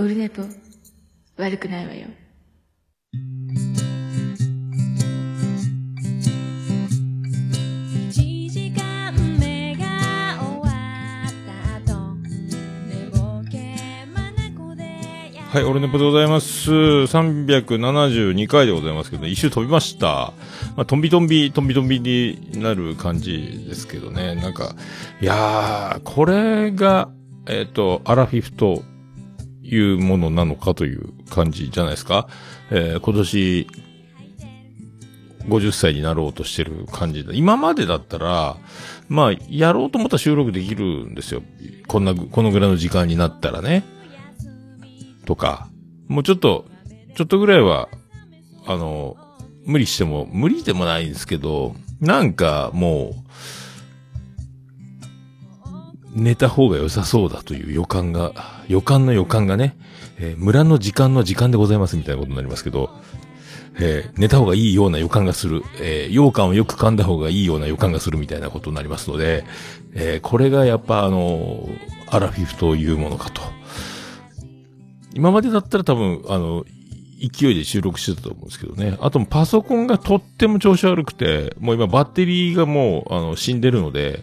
オルネポ、悪くないわよ。はい、オルネポでございます。372回でございますけど、一周飛びました。まあ、トンビトンビ、トンビトンビになる感じですけどね。なんか、いやー、これが、えっ、と、アラフィフというものなのかという感じじゃないですか。えー今年、50歳になろうとしてる感じで。今までだったら、まあ、やろうと思ったら収録できるんですよ。こんな、このぐらいの時間になったらね。とか、もうちょっと、ちょっとぐらいは、あの、無理しても、無理でもないんですけど、なんかもう、寝た方が良さそうだという予感が、予感の予感がね、えー村の時間の時間でございますみたいなことになりますけど、えー寝た方がいいような予感がする、えー羊羹をよく噛んだ方がいいような予感がするみたいなことになりますので、えーこれがやっぱあのアラフィフというものかと。今までだったら多分、あの、勢いで収録してたと思うんですけどね。あとパソコンがとっても調子悪くて、もう今バッテリーがもう、あの、死んでるので、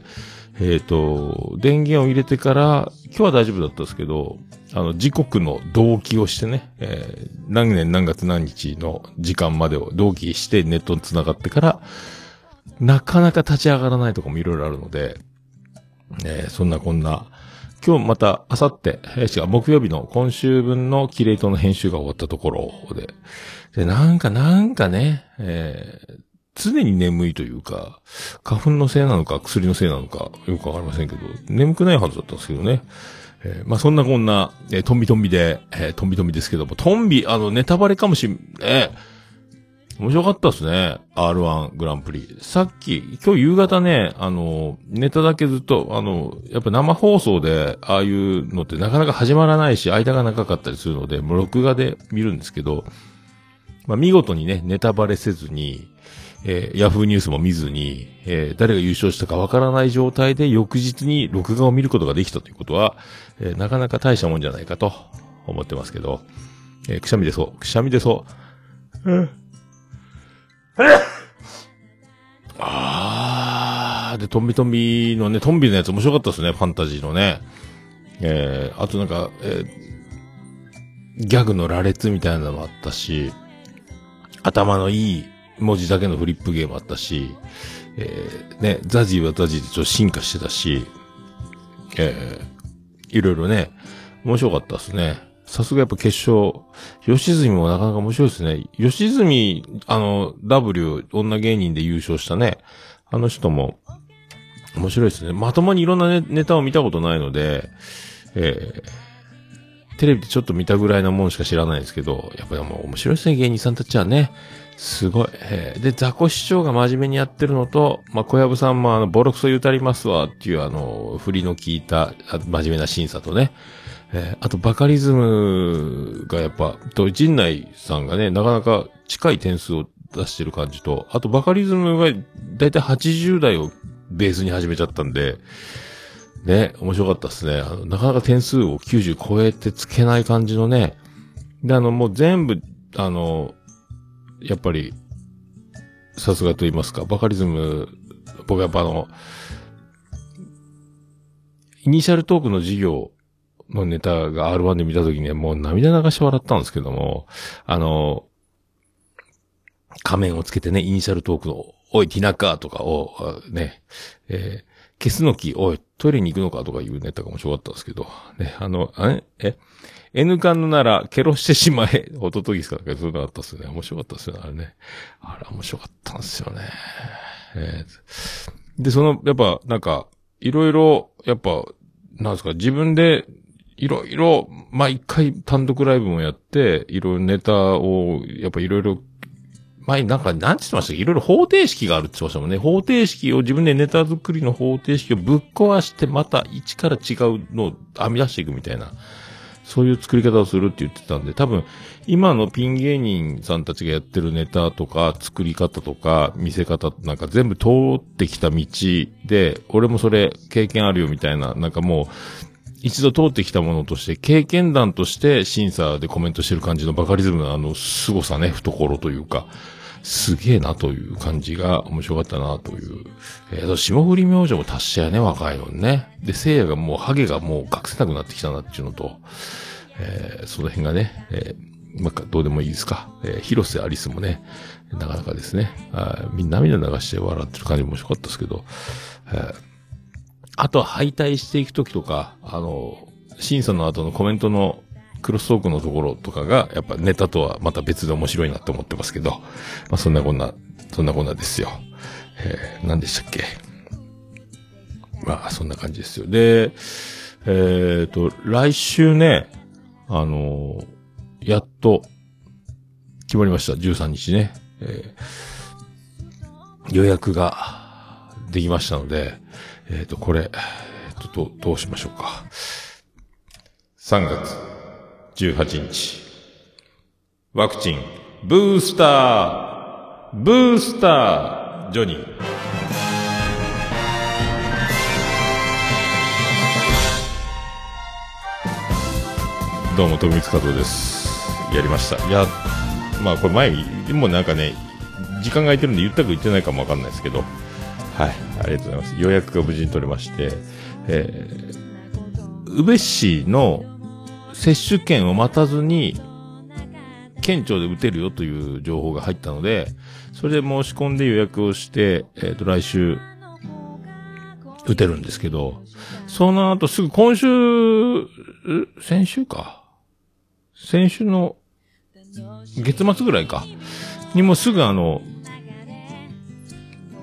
えっ、と、電源を入れてから、今日は大丈夫だったんですけど、あの、時刻の同期をしてね、えー何年何月何日の時間までを同期してネットに繋がってから、なかなか立ち上がらないとかもいろいろあるので、えーそんなこんな、今日また、あさって、えー違う、木曜日の今週分のキレイトの編集が終わったところで、で、なんか、なんかね、えー常に眠いというか、花粉のせいなのか、薬のせいなのか、よくわかりませんけど、眠くないはずだったんですけどね。えーまあ、そんなこんな、えートンビトンビで、えートンビトンビですけども、トンビ、あの、ネタバレかもしん、え面白かったですね。R1 グランプリ。さっき、今日夕方ね、あの、ネタだけずっと、あの、やっぱ生放送で、ああいうのってなかなか始まらないし、間が長かったりするので、もう録画で見るんですけど、まあ、見事にね、ネタバレせずに、えーヤフーニュースも見ずに、えー誰が優勝したかわからない状態で翌日に録画を見ることができたということは、えーなかなか大したもんじゃないかと思ってますけど、えーくしゃみでそう、くしゃみでそう。うん。あー、で、トンビトンビのね、トンビのやつ面白かったですね、ファンタジーのね。えー、あとなんか、えーギャグの羅列みたいなのもあったし、頭のいい文字だけのフリップゲームあったし、えーね、ザジーはザジーでちょっと進化してたし、えーいろいろね、面白かったですね。さすがやっぱ決勝、吉住もなかなか面白いですね。吉住、あの、W、女芸人で優勝したね、あの人も、面白いですね。まともにいろんなネネタを見たことないので、えーテレビでちょっと見たぐらいなもんしか知らないんですけど、やっぱりもう面白いですね、芸人さんたちはね。すごい。で、ザコ市長が真面目にやってるのと、まあ、小籔さんもあの、ボロクソ言うたりますわっていうあの、振りの効いた、真面目な審査とね。えあと、バカリズムがやっぱ、と、陣内さんがね、なかなか近い点数を出してる感じと、あと、バカリズムがだいたい80代をベースに始めちゃったんで、ね、面白かったですね。あの、なかなか点数を90超えてつけない感じのね。で、あの、もう全部、あの、やっぱり、さすがと言いますか、バカリズム、僕やっぱあの、イニシャルトークの授業のネタが R1 で見たときにはもう涙流し笑ったんですけども、あの、仮面をつけてね、イニシャルトークの、おい、ティナカーとかを、ね、えー消すのき、おい、トイレに行くのかとかいうネタが面白かったんですけど、ね、あの、あれ？え？N カンなら、ケロしてしまえ、ホトトギスか、そういうのあったっすね。面白かったっすよね、あれね。あれ面白かったんすよね。えーで、その、やっぱ、なんか、いろいろ、やっぱ、なんですか、自分で、いろいろ、ま、一回単独ライブもやって、いろいろネタを、やっぱいろいろ、前なんか、なんて言ってましたっけ？いろいろ方程式があるって言ってましたもんね。方程式を自分でネタ作りの方程式をぶっ壊して、また一から違うのを編み出していくみたいな。そういう作り方をするって言ってたんで、多分、今のピン芸人さんたちがやってるネタとか、作り方とか、見せ方なんか全部通ってきた道で、俺もそれ経験あるよみたいな、なんかもう、一度通ってきたものとして、経験談として審査でコメントしてる感じのバカリズムのあの凄さね、懐というか、すげえなという感じが面白かったなという。えーと、霜降り明星も達者やね、若いのにね。で、聖夜がもうハゲがもう隠せなくなってきたなっていうのと、えーその辺がね、えーまあ、どうでもいいですか。えー広瀬アリスもね、なかなかですね、あみんな涙流して笑ってる感じも面白かったですけど、えーあとは敗退していくときとか、あの、審査の後のコメントのクロストークのところとかが、やっぱネタとはまた別で面白いなって思ってますけど、まあそんなこんな、そんなこんなですよ。えー、何でしたっけ？まあそんな感じですよ。で、えっ、と、来週ね、あのやっと、決まりました。13日ね。えー予約ができましたので、えっ、と、これ、えーと、どうしましょうか。3月18日。ワクチン、ブースターブースタージョニー。どうも、徳光加藤です。やりました。いや、まあこれ前に、もうなんかね、時間が空いてるんで言ったか言ってないかもわかんないですけど、はい、ありがとうございます。予約が無事に取れまして、えー、宇部市の接種券を待たずに、県庁で打てるよという情報が入ったので、それで申し込んで予約をして、えっ、と、来週、打てるんですけど、その後すぐ今週、先週か。先週の月末ぐらいか。にもすぐあの、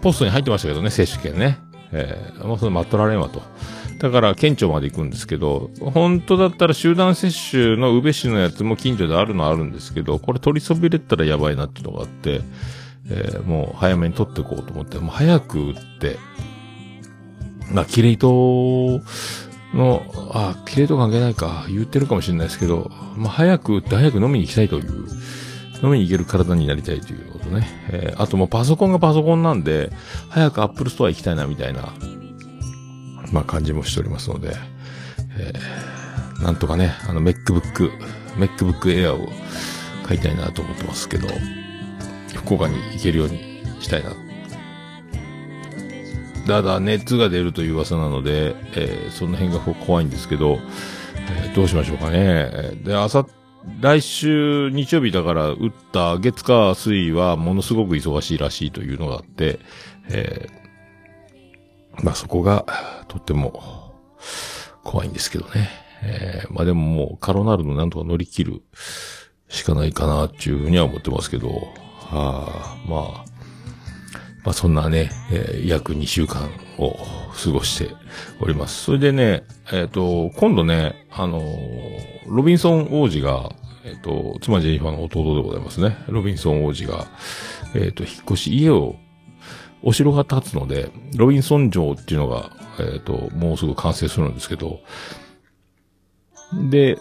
ポストに入ってましたけどね、接種券ね。えーもうそれ待っとられんわと。だから、県庁まで行くんですけど、本当だったら集団接種の宇部市のやつも近所であるのはあるんですけど、これ取りそびれたらやばいなっていうのがあって、えーもう早めに取っていこうと思って、もう早く打って、まあ、キレイトの、あ、キレイト関係ないか、言ってるかもしれないですけど、まあ、早く打って早く飲みに行きたいという、飲みに行ける体になりたいということね。えーあともうパソコンがパソコンなんで、早く Apple Store 行きたいなみたいな、まあ感じもしておりますので、えーなんとかね、あの MacBook、MacBook Air を買いたいなと思ってますけど、福岡に行けるようにしたいな。ただ、熱が出るという噂なので、えーその辺が怖いんですけど、えーどうしましょうかね。で、あさ、来週日曜日だから打った月火水はものすごく忙しいらしいというのがあって、えーまあそこがとっても怖いんですけどね。えーまあでももうカロナルのなんとか乗り切るしかないかなっていうふうには思ってますけど、あまあ、まあそんなね、えー約2週間を過ごしております。それでね、えっ、と、今度ね、あのロビンソン王子が、えっ、と、妻ジェニファーの弟でございますね。ロビンソン王子が、えっ、と、引っ越し、家を、お城が建つので、ロビンソン城っていうのが、えっ、と、もうすぐ完成するんですけど、で、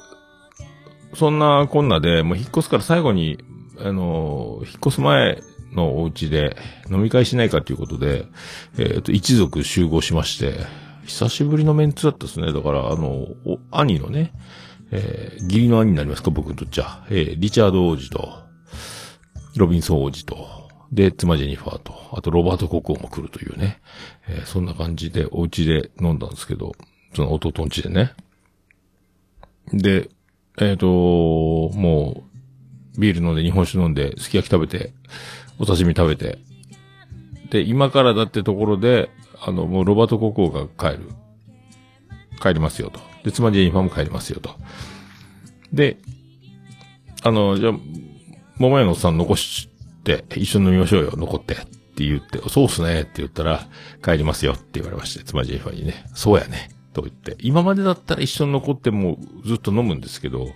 そんなこんなで、もう引っ越すから最後に、あの引っ越す前のお家で飲み会しないかということで、えっ、と、一族集合しまして、久しぶりのメンツだったですね。だから、あの、お兄のね、えー義理の兄になりますか、僕にとっちゃ。えーリチャード王子と、ロビンソン王子と、で、妻ジェニファーと、あとロバート国王も来るというね、えーそんな感じでお家で飲んだんですけど、その弟の家でね。で、えっ、と、もう、ビール飲んで日本酒飲んで、すき焼き食べて、お刺身食べて、で、今からだってところで、あの、もうロバート国王が帰る。帰りますよと。で、妻ジェニファーも帰りますよと。で、あの、じゃあ、桃屋のおっさん残し、一緒に飲みましょうよ、残って。って言って、そうっすね、って言ったら、帰りますよって言われまして、妻ジェニファーにね、そうやね、と言って。今までだったら一緒に残ってもずっと飲むんですけど、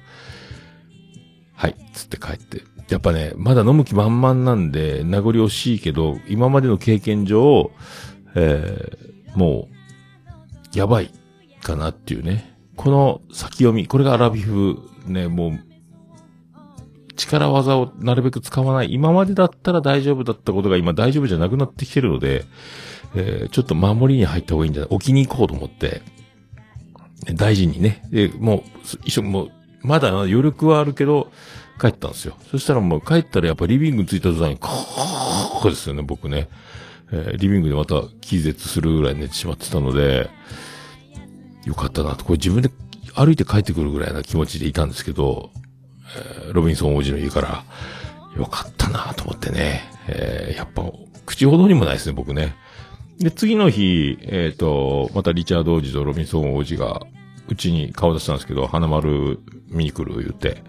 はい、つって帰って。やっぱね、まだ飲む気満々なんで、名残惜しいけど、今までの経験上、えー、もう、やばいかなっていうね。この先読み、これがアラビフ、ね、もう、力技をなるべく使わない。今までだったら大丈夫だったことが今大丈夫じゃなくなってきてるので、えーちょっと守りに入った方がいいんじゃない？置きに行こうと思って、大事にね。で、もう、一緒、もう、まだ余力はあるけど、帰ったんですよ。そしたらもう帰ったらやっぱリビング着いた途端に、カーですよね、僕ね。えーリビングでまた気絶するぐらい寝てしまってたので、よかったなと。これ自分で歩いて帰ってくるぐらいな気持ちでいたんですけど、ロビンソン王子の家から、よかったなと思ってね。えーやっぱ、口ほどにもないですね、僕ね。で、次の日、えっ、と、またリチャード王子とロビンソン王子が、うちに顔出したんですけど、花丸見に来る言って、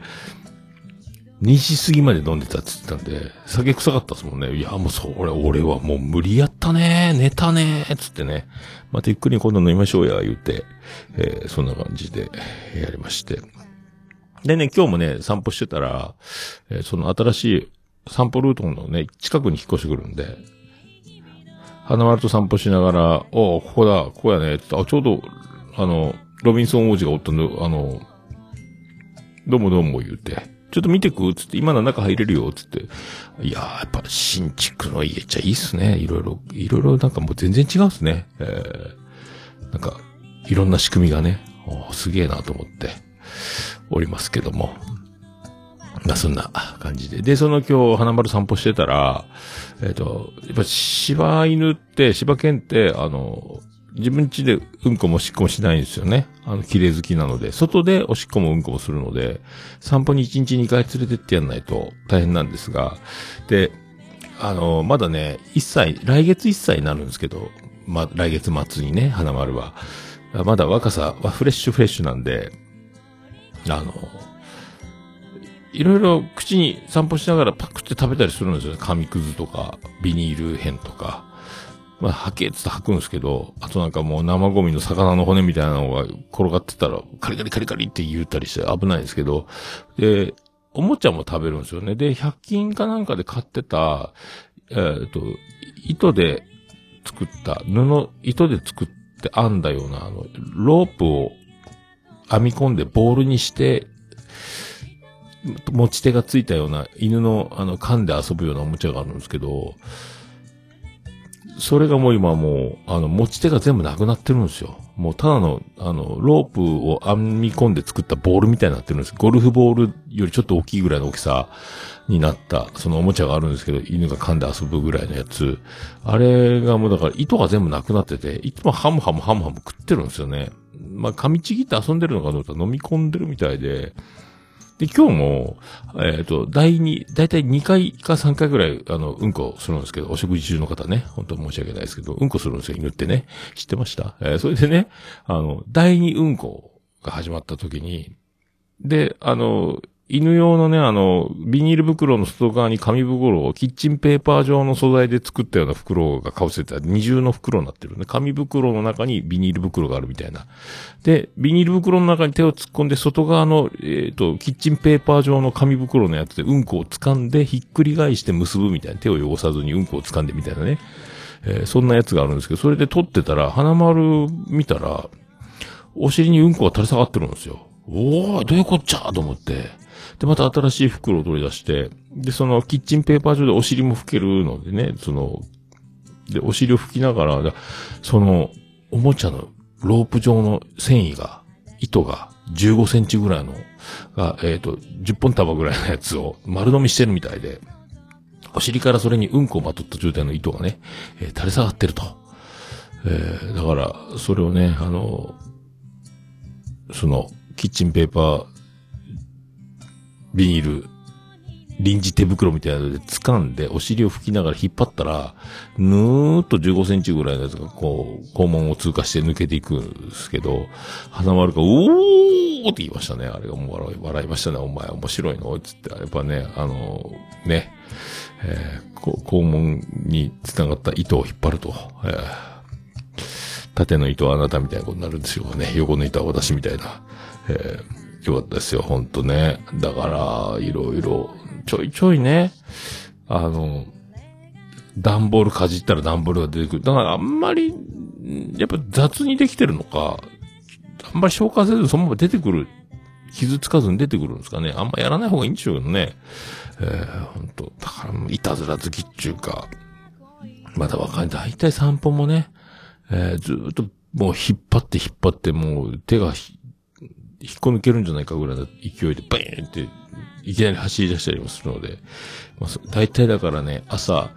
2時過ぎまで飲んでたって言ってたんで、酒臭かったですもんね。いや、もうそれ、俺はもう無理やったね寝たねつってね。またゆっくり今度飲みましょうや、言って、えーそんな感じでやりまして。でね、今日もね、散歩してたら、えーその新しい散歩ルートのね、近くに引っ越してくるんで、花丸と散歩しながら、おうここだ、ここやね、つって、あ、ちょうど、あの、ロビンソン王子がおったんで、あの、どうもどうも言うて、ちょっと見てく？つって、今の中入れるよつって。いやー、やっぱ新築の家じゃいいっすね。いろいろ、いろいろなんかもう全然違うっすね。えー、なんか、いろんな仕組みがね、おすげえなと思っておりますけども。まあ、そんな感じで。で、その今日、花丸散歩してたら、えっ、と、やっぱ柴犬って、柴犬って、あの、自分家でうんこもおしっこもしないんですよね。あの、綺麗好きなので。外でおしっこもうんこもするので、散歩に1日2回連れてってやんないと大変なんですが、で、あの、まだね、1歳、来月1歳になるんですけど、ま、来月末にね、花丸は。まだ若さはフレッシュフレッシュなんで、あの、いろいろ口に散歩しながらパクって食べたりするんですよね。紙くずとか、ビニール片とか。まあ、吐けっつって吐くんですけど、あとなんかもう生ゴミの魚の骨みたいなのが転がってたら、カリカリカリカリって言ったりして危ないですけど、で、おもちゃも食べるんですよね。で、100均かなんかで買ってた、えっ、と、糸で作った、布、糸で作って編んだような、あの、ロープを編み込んでボールにして、持ち手がついたような犬のあの噛んで遊ぶようなおもちゃがあるんですけど、それがもう今もう、あの、持ち手が全部なくなってるんですよ。もうただの、あの、ロープを編み込んで作ったボールみたいになってるんです。ゴルフボールよりちょっと大きいぐらいの大きさになった、そのおもちゃがあるんですけど、犬が噛んで遊ぶぐらいのやつ。あれがもうだから糸が全部なくなってて、いつもハムハムハムハム食ってるんですよね。まあ、噛みちぎって遊んでるのかどうか飲み込んでるみたいで、で、今日も、えっ、と、第2、だいたい2回か3回ぐらい、あの、うんこするんですけど、お食事中の方ね、本当申し訳ないですけど、うんこするんですよ、犬ってね。知ってました？えーそれでね、あの、第2うんこが始まった時に、で、あの、犬用のね、あの、ビニール袋の外側に紙袋をキッチンペーパー状の素材で作ったような袋が被せてた二重の袋になってるね。紙袋の中にビニール袋があるみたいな。で、ビニール袋の中に手を突っ込んで外側の、えっ、と、キッチンペーパー状の紙袋のやつでうんこを掴んでひっくり返して結ぶみたいな。手を汚さずにうんこを掴んでみたいなね。えーそんなやつがあるんですけど、それで撮ってたら、花丸見たら、お尻にうんこが垂れ下がってるんですよ。おー、どういうこっちゃと思って。で、また新しい袋を取り出して、で、そのキッチンペーパー上でお尻も拭けるのでね、その、で、お尻を拭きながら、その、おもちゃのロープ状の繊維が、糸が15センチぐらいの、が、えっ、と、10本束ぐらいのやつを丸飲みしてるみたいで、お尻からそれにうんこをまとった状態の糸がね、えー垂れ下がってると。えーだから、それをね、あの、その、キッチンペーパー、ビニール、臨時手袋みたいなので掴んで、お尻を拭きながら引っ張ったら、ぬーっと15センチぐらいのやつがこう、肛門を通過して抜けていくんですけど、花丸が、おーって言いましたね。あれがもう笑い笑いましたね。お前面白いの？つって、やっぱね、あの、ね、えー肛門に繋がった糸を引っ張ると、えー縦の糸はあなたみたいなことになるんですよね。横の糸は私みたいな。えーよかったですよ、ほんとね。だから、いろいろ、ちょいちょいね、あの、段ボールかじったら段ボールが出てくる。だからあんまり、やっぱ雑にできてるのか、あんまり消化せずそのまま出てくる。傷つかずに出てくるんですかね。あんまやらない方がいいんでしょうけどね。えー、ほんと、だからもういたずら好きっていうか、まだ若い。だいたい散歩もね、えーずっともう引っ張って引っ張って、もう手が引っこ抜けるんじゃないかぐらいの勢いでバーンっていきなり走り出したりもするので、まあ、大体だからね、朝、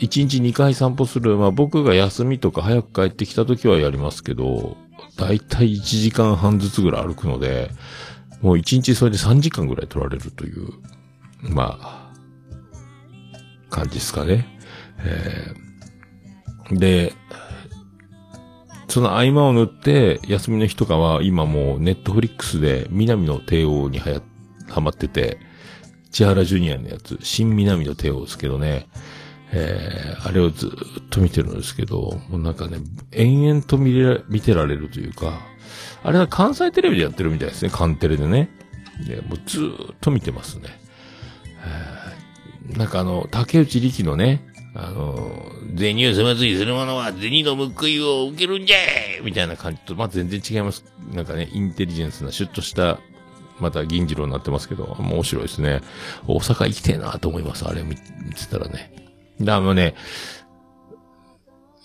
1日2回散歩する、まあ僕が休みとか早く帰ってきた時はやりますけど、大体1時間半ずつぐらい歩くので、もう1日それで3時間ぐらい取られるという、まあ、感じですかね。えーで、その合間を縫って、休みの日とかは今もうネットフリックスで南の帝王にはや、ハマってて、千原ジュニアのやつ、新南の帝王ですけどね、えー、あれをずっと見てるんですけど、もうなんかね、延々と見れ、見てられるというか、あれは関西テレビでやってるみたいですね、カンテレでね。で、もうずーっと見てますね。えーなんかあの、竹内力のね、あの、銭を粗末にする者は銭の報いを受けるんじゃいみたいな感じと、まあ、全然違います。なんかね、インテリジェンスな、シュッとした、また銀次郎になってますけど、面白いですね。大阪行きてえなと思います。あれ見見てたらね。で、あのね、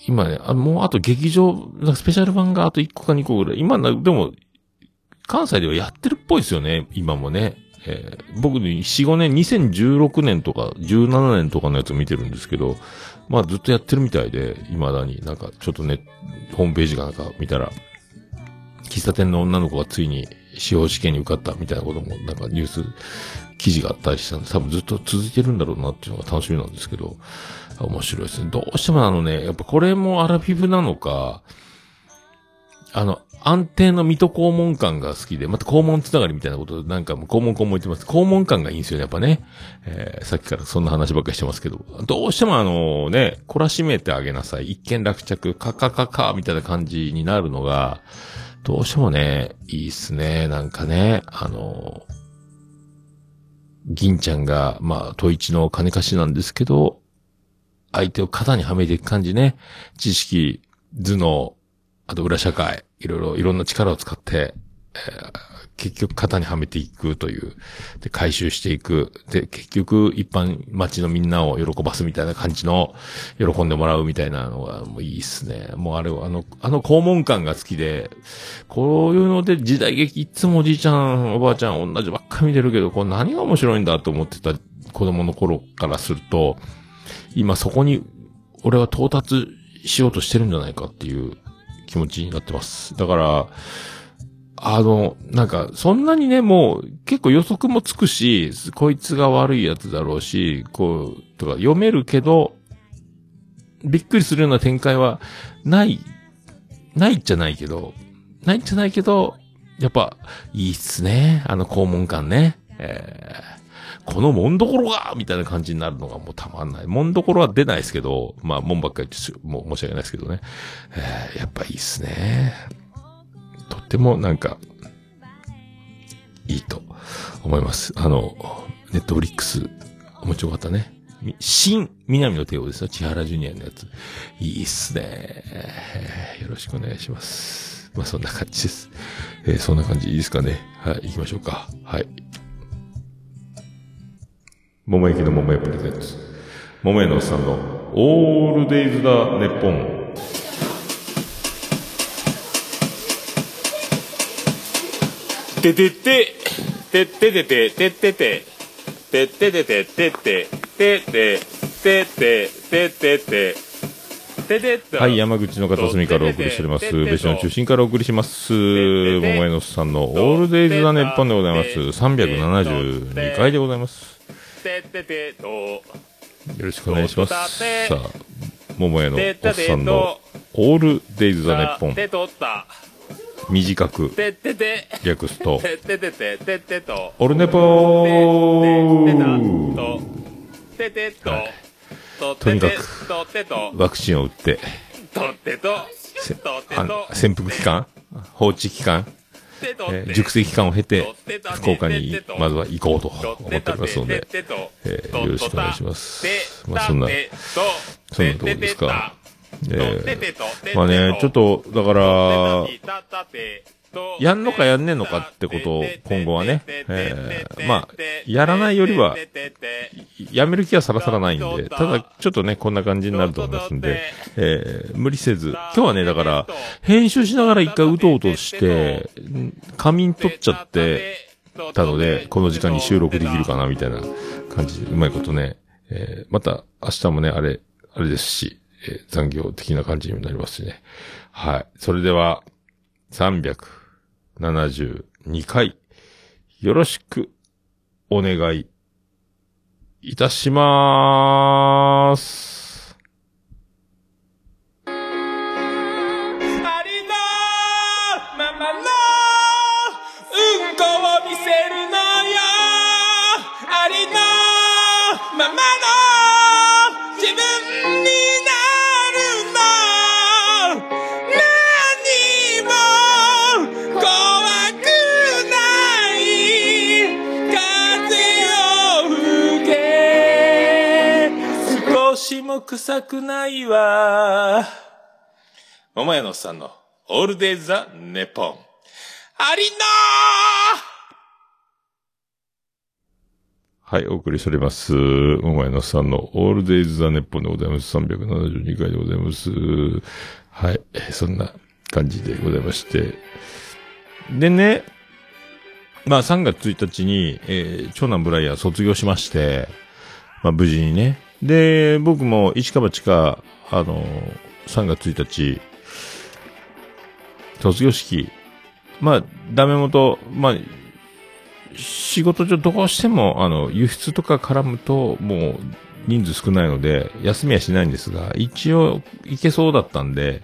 今ね、あもうあと劇場、スペシャル版があと1個か2個ぐらい。今な、でも、関西ではやってるっぽいですよね、今もね。えー僕ね、4、5年、2016年とか17年とかのやつ見てるんですけど、まあずっとやってるみたいで、未だになんかちょっとね、ホームページかなんか見たら、喫茶店の女の子がついに司法試験に受かったみたいなこともなんかニュース記事があったりしたんで、多分ずっと続いてるんだろうなっていうのが楽しみなんですけど、面白いですね。どうしてもあのね、やっぱこれもアラフィフなのか、あの、安定の水戸黄門感が好きで、また黄門つながりみたいなこと、なんかもう黄門黄門言ってます。黄門感がいいんですよね、やっぱね。えーさっきからそんな話ばっかりしてますけど、どうしてもあのね、懲らしめてあげなさい。一見落着、カカカカみたいな感じになるのが、どうしてもね、いいっすね。なんかね、あの、銀ちゃんが、まあ、統一の金貸しなんですけど、相手を肩にはめていく感じね。知識、頭脳、あと裏社会、いろいろ、いろんな力を使って、えー結局肩にはめていくという、で、回収していく。で、結局、一般町のみんなを喜ばすみたいな感じの、喜んでもらうみたいなのが、もういいっすね。もうあれは、あの、あの肛門感が好きで、こういうので時代劇、いつもおじいちゃん、おばあちゃん、同じばっか見てるけど、これ何が面白いんだと思ってた子供の頃からすると、今そこに、俺は到達しようとしてるんじゃないかっていう気持ちになってます。だから、あの、なんか、そんなにね、もう、結構予測もつくし、こいつが悪いやつだろうし、こう、とか読めるけど、びっくりするような展開は、ない、ないっちゃないけど、ないっちゃないけど、やっぱ、いいっすね。あの肛門感ね。えーこの門どころがみたいな感じになるのがもうたまんない。門どころは出ないですけど、まあ門ばっかり言ってもう申し訳ないですけどね。えーやっぱいいっすね。とってもなんか、いいと思います。あの、ネットフリックス、面白かったね。新、南の帝王ですよ。千原ジュニアのやつ。いいっすね。よろしくお願いします。まあそんな感じです。えーそんな感じいいですかね。はい、行きましょうか。はい。桃焼きの桃屋プレゼンツ。桃屋のおっさんのオールデイズ・だ、ネッポン。ててて、てっててて、てってて、てっててて、てって、てって、てって、てってて、ててって。はい、山口の片隅からお送りしております。別所の中心からお送りします。桃屋のおっさんのオールデイズ・だ、ネッポンでございます。372回でございます。てっててと、よろしくお願いします。さあ、桃屋のおっさんのオールデイズ・ザ・ネッポン。短く。略すと、オルネポー。と、にかくワクチンを打って、潜伏期間？放置期間、えー熟成期間を経て、福岡にまずは行こうと思っておりますので、えーよろしくお願いします。まあそんな、そんなところですか。えーまあね、ちょっと、だから、やんのかやんねえのかってことを今後はね、えー、まあ、やらないよりは、やめる気はさらさらないんで、ただちょっとね、こんな感じになると思いますんで、えー、無理せず、今日はね、だから、編集しながら一回うとうとして、仮眠取っちゃってたので、この時間に収録できるかな、みたいな感じで、うまいことね、えー、また明日もね、あれ、あれですし、えー残業的な感じにもなりますしね。はい。それでは、300 72回、よろしくお願いいたしまーす。あ臭くないわ桃屋のおっさんのオールデイザ・ネポン。ありのはい、お送りしております。お前のさんのオールデイズ・ザ・ネポンでございます。372回でございます。はい、そんな感じでございまして。でね、まあ3月1日に、えー長男ブライアン卒業しまして、まあ無事にね。で、僕も一か八か、あの3月1日、卒業式、まあ、ダメ元、まあ、仕事上どうしても、あの、輸出とか絡むと、もう、人数少ないので、休みはしないんですが、一応、行けそうだったんで、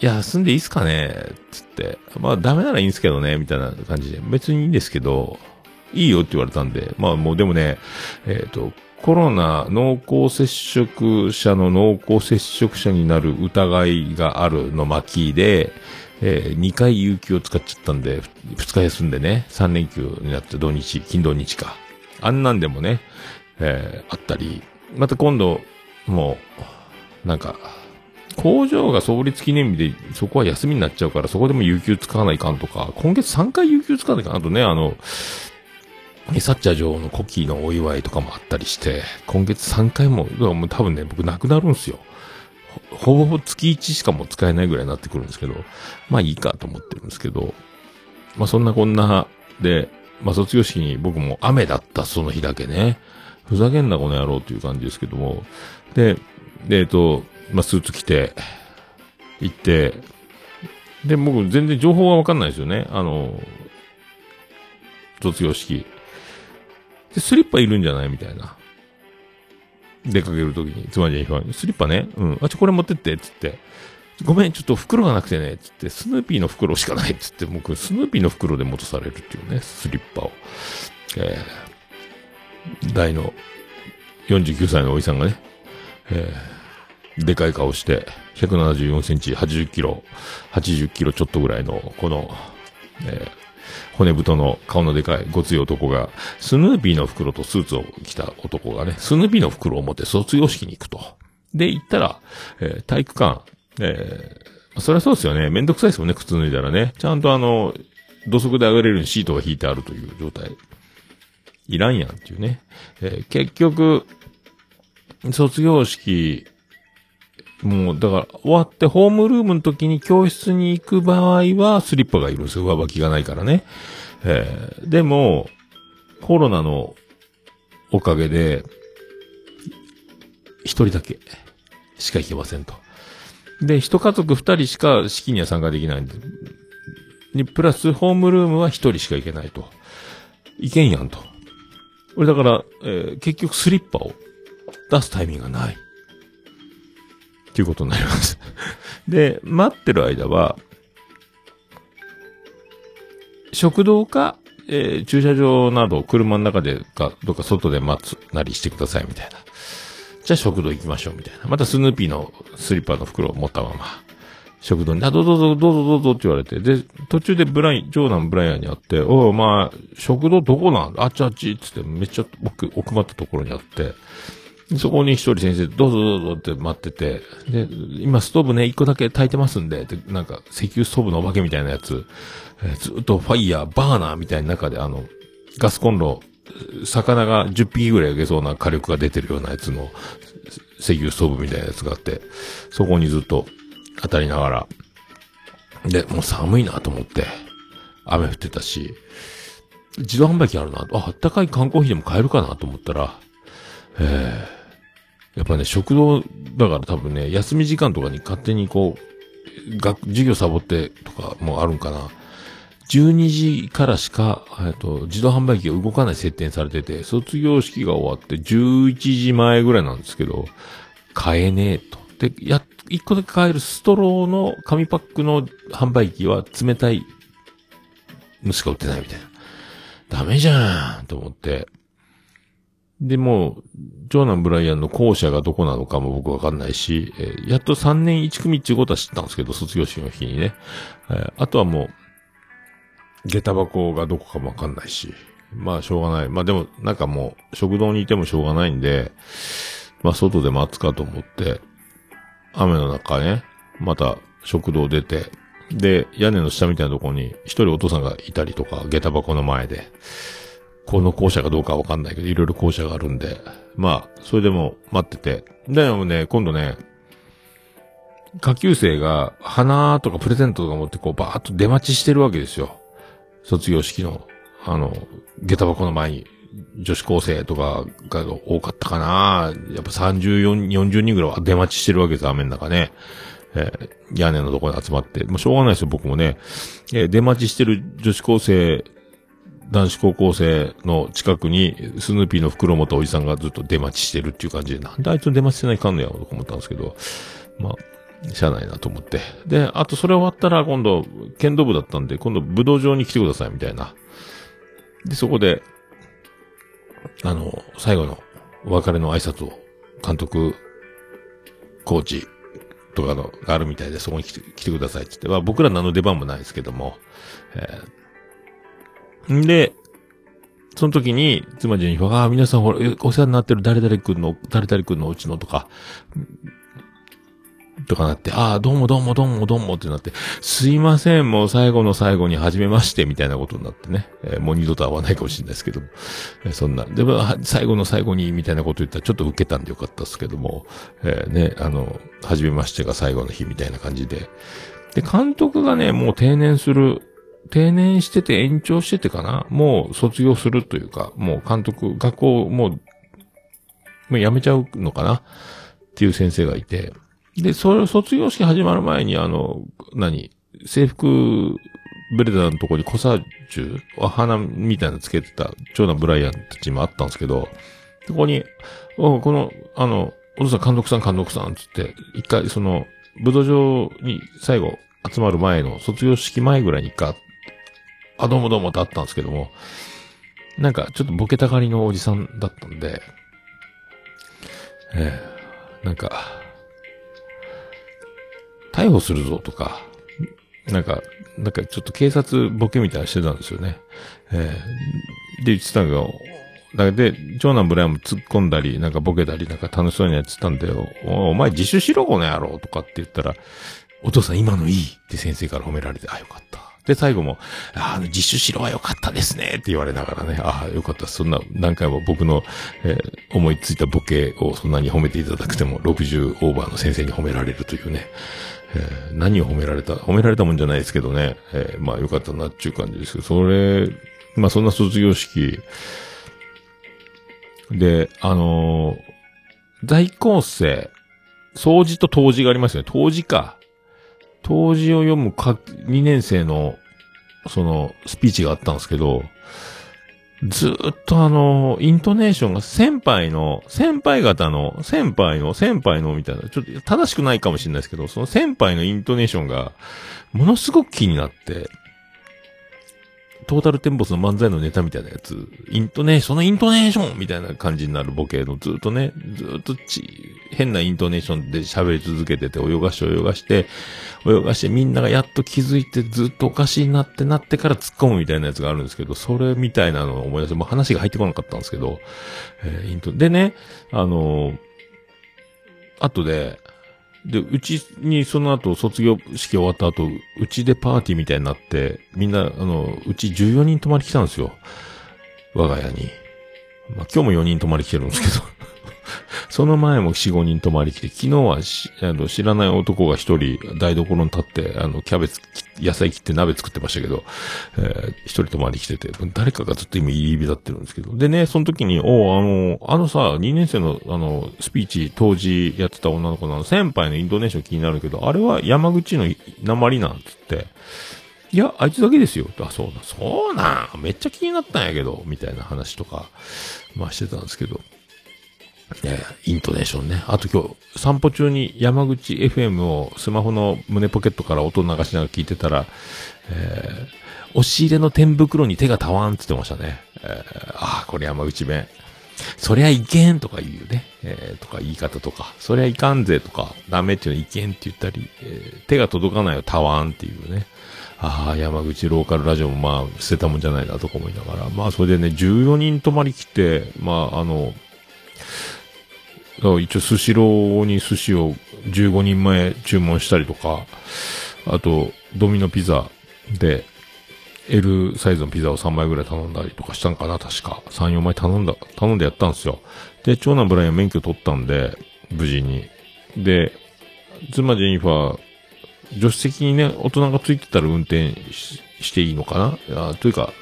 休んでいいっすかねつって。まあ、ダメならいいんですけどね、みたいな感じで。別にいいんですけど、いいよって言われたんで、まあもうでもね、えっ、と、コロナ濃厚接触者の濃厚接触者になる疑いがあるの巻で、え2回有給を使っちゃったんで、2日休んでね、3連休になって土日、金土日か。あんなんでもね、えーあったり、また今度、もう、なんか、工場が創立記念日で、そこは休みになっちゃうから、そこでも有給使わないかんとか、今月3回有給使わないかんあとね、あの、サッチャー女王の古希のお祝いとかもあったりして、今月3回も、もう多分ね、僕なくなるんですよ。ほぼほぼ月1しかも使えないぐらいになってくるんですけど、まあいいかと思ってるんですけど、まあそんなこんなで、まあ卒業式に僕も雨だったその日だけね、ふざけんなこの野郎っていう感じですけども、で、で、えっと、まあスーツ着て、行って、で、僕全然情報がわかんないですよね。あの、卒業式。で、スリッパいるんじゃないみたいな。出かけるときに、妻に言われスリッパね。うん。あ、ちょ、これ持ってって、つって。ごめん、ちょっと袋がなくてね、つって、スヌーピーの袋しかない、つって、僕、スヌーピーの袋で戻されるっていうね、スリッパを。えー、大の49歳のおじさんがね、えー、でかい顔して、174センチ、80キロ、80キロちょっとぐらいの、この、えー。骨太の顔のでかいごつい男が、スヌーピーの袋とスーツを着た男がね、スヌーピーの袋を持って卒業式に行くと。で、行ったら、えー体育館、えーそりゃそうですよね。めんどくさいですもんね、靴脱いだらね。ちゃんとあの、土足で上がれるようにシートが引いてあるという状態。いらんやんっていうね。えー結局、卒業式、もう、だから、終わってホームルームの時に教室に行く場合は、スリッパがいるんですよ。上履きがないからね。えーでも、コロナのおかげで、一人だけしか行けませんと。で、一家族二人しか式には参加できないんで、に、プラスホームルームは一人しか行けないと。行けんやんと。俺だから、えー結局スリッパを出すタイミングがない。っていうことになります。で、待ってる間は、食堂か、えー駐車場など車の中でか、どっか外で待つなりしてくださいみたいな。じゃあ食堂行きましょうみたいな。またスヌーピーのスリッパの袋を持ったまま、食堂に、あ、どうぞどうぞどうぞどうぞって言われて、で、途中でブライン、長男ブライアンに会って、おいお前、食堂どこなん？あっちあっちっつってめっちゃ奥、奥まったところにあって、そこに一人先生、どうぞどうぞって待ってて、で、今ストーブね、一個だけ炊いてますんで、で、なんか石油ストーブのお化けみたいなやつ、えーずっとファイヤー、バーナーみたいな中であの、ガスコンロ、魚が10匹ぐらい揚げそうな火力が出てるようなやつの、石油ストーブみたいなやつがあって、そこにずっと当たりながら、で、もう寒いなと思って、雨降ってたし、自動販売機あるな。あ、あったかい缶コーヒーでも買えるかなと思ったら、ええやっぱね、食堂、だから多分ね、休み時間とかに勝手にこう、学、授業サボってとかもあるんかな。12時からしか、えっと、自動販売機が動かない設定されてて、卒業式が終わって11時前ぐらいなんですけど、買えねえと。で、や、一個だけ買えるストローの紙パックの販売機は冷たいのしか売ってないみたいな。ダメじゃんと思って。で、もう、長男ブライアンの校舎がどこなのかも僕わかんないし、えーやっと3年1組っていうことは知ったんですけど、卒業式の日にね。えーあとはもう、下駄箱がどこかもわかんないし。まあ、しょうがない。まあでも、なんかもう、食堂にいてもしょうがないんで、まあ、外で待つかと思って、雨の中ね、また食堂出て、で、屋根の下みたいなとこに一人お父さんがいたりとか、下駄箱の前で、この校舎かどうかわかんないけど、いろいろ校舎があるんで、まあ、それでも待ってて。でもね、今度ね、下級生が花とかプレゼントとか持ってこうバーッと出待ちしてるわけですよ。卒業式の、あの、下駄箱の前に、女子高生とかが多かったかなやっぱ34、40人ぐらいは出待ちしてるわけです、雨の中ね。えー屋根のところに集まって。もうしょうがないですよ、僕もね。えー出待ちしてる女子高生、男子高校生の近くに、スヌーピーの袋持ったおじさんがずっと出待ちしてるっていう感じで、なんであいつ出待ちしてないかんのやろと思ったんですけど、まあ、しゃあないなと思って。で、あとそれ終わったら今度、剣道部だったんで、今度武道場に来てくださいみたいな。で、そこで、あの、最後のお別れの挨拶を、監督、コーチとかのがあるみたいで、そこに来て来てくださいって言って、まあ僕ら何の出番もないですけども、えーんで、その時に、妻ジェニファーが、あ皆さんほら、お世話になってる誰々くんの、誰々くんのお家のとか、とかなって、ああ、どうもどうもどうもどうもってなって、すいません、もう最後の最後に初めまして、みたいなことになってね。えーもう二度と会わないかもしれないですけども。えーそんな。でも、最後の最後に、みたいなこと言ったらちょっと受けたんでよかったですけども、えーね、あの、初めましてが最後の日みたいな感じで。で、監督がね、もう定年する、定年してて延長しててかな？もう卒業するというか、もう監督、学校もう、もう辞めちゃうのかな？っていう先生がいて、で、それ、卒業式始まる前に、あの、何？制服、ブレザーのとこにコサージュ、お花みたいなつけてた長男ブライアンたちもあったんですけど、そこに、この、あの、お父さん監督さん監督さんつって、一回その、武道場に最後集まる前の卒業式前ぐらいに一回、あ、どうもどうもってあったんですけども、なんかちょっとボケたがりのおじさんだったんで、ええなんか、逮捕するぞとか、なんか、なんかちょっと警察ボケみたいなしてたんですよね。ええで、言ってたのが、だで、長男ブライアンも突っ込んだり、なんかボケたり、なんか楽しそうにやってたんだよ。おお前自首しろ、この野郎とかって言ったら、お父さん今のいいって先生から褒められて、あ、よかった。で、最後も、あの、自首しろはよかったですねって言われながらね、ああ、よかった。そんな、何回も僕の、えー思いついたボケをそんなに褒めていただくても、60オーバーの先生に褒められるというね。えー何を褒められた褒められたもんじゃないですけどね。えーまあよかったなっていう感じですけど、それ、まあそんな卒業式、で、あの在校生、掃除と当時がありますよね。当時か。当時を読むか、2年生の、その、スピーチがあったんですけど、ずっとあの、イントネーションが先輩の、先輩方の、先輩の、先輩のみたいな、ちょっと正しくないかもしれないですけど、その先輩のイントネーションが、ものすごく気になって、トータルテンボスの漫才のネタみたいなやつ、イントネーション、そのイントネーションみたいな感じになるボケのずっとね、ずっとち、変なイントネーションで喋り続けてて、泳がして泳がして、泳がしてみんながやっと気づいてずっとおかしいなってなってから突っ込むみたいなやつがあるんですけど、それみたいなのを思い出して、もう話が入ってこなかったんですけど、えーイント、でね、あのー後で、で、うちにその後卒業式終わった後、うちでパーティーみたいになって、みんな、あの、うち14人泊まり来たんですよ。我が家に。まあ、今日も4人泊まり来てるんですけど。その前も4、5人泊まり来て、昨日はあの知らない男が一人台所に立って、あの、キャベツ、野菜切って鍋作ってましたけど、えー一人泊まり来てて、誰かがずっと今入り浸ってるんですけど。でね、その時に、おあの、あのさ、2年生の、あの、スピーチ当時やってた女の子の先輩のインドネーション気になるけど、あれは山口の鉛なんつって、いや、あいつだけですよ。あ、そうだ、そうな。めっちゃ気になったんやけど、みたいな話とか、まあしてたんですけど。えーイントネーションね。あと今日、散歩中に山口 FM をスマホの胸ポケットから音流しながら聞いてたら、えー押し入れの天袋に手がたわんって言ってましたね。えーあーこれ山口弁。そりゃいけんとか言うね。えーとか言い方とか、そりゃいかんぜとか、ダメっていうのいけんって言ったり、えー手が届かないよ、たわんっていうね。ああ、山口ローカルラジオもまあ、捨てたもんじゃないなとか思いながら。まあ、それでね、14人泊まり来て、まあ、あの、一応スシローに寿司を15人前注文したりとか、あと、ドミノピザで、L サイズのピザを3枚ぐらい頼んだりとかしたんかな、確か。3、4枚頼んだ、頼んでやったんですよ。で、長男ブライアン免許取ったんで、無事に。で、妻ジェニファー、助手席にね、大人がついてたら運転ししていいのかな？というか、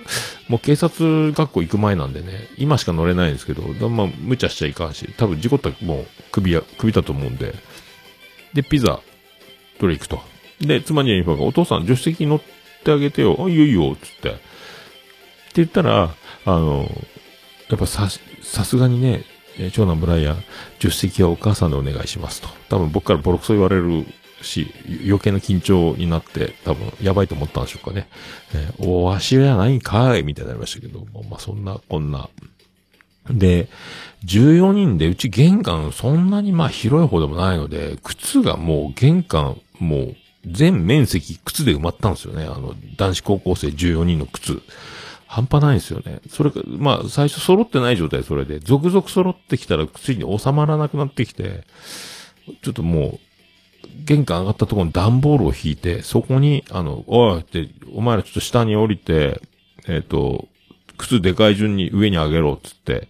もう警察学校行く前なんでね、今しか乗れないんですけど、まあ、無茶しちゃいかんし、多分事故ったらもう首や、首だと思うんで。で、ピザ、取り行くと。で、妻ジェニファーがお父さん助手席に乗ってあげてよ。あ、いいよいいよ、つって。って言ったら、あの、やっぱさ、さすがにね、長男ブライアン、助手席はお母さんでお願いしますと。多分僕からボロクソ言われるし、余計な緊張になって、多分やばいと思ったんでしょうかね。えーおわしじゃないんかいみたいになりましたけども、まあそんな、こんな。で、14人で、うち玄関そんなにまあ広い方でもないので、靴がもう玄関、もう全面積靴で埋まったんですよね。あの、男子高校生14人の靴。半端ないんですよね。それか、まあ、最初揃ってない状態、それで。続々揃ってきたら、ついに収まらなくなってきて、ちょっともう、玄関上がったところに段ボールを引いて、そこに、あの、おいって、お前らちょっと下に降りて、えっ、と、靴でかい順に上に上げろ、つって、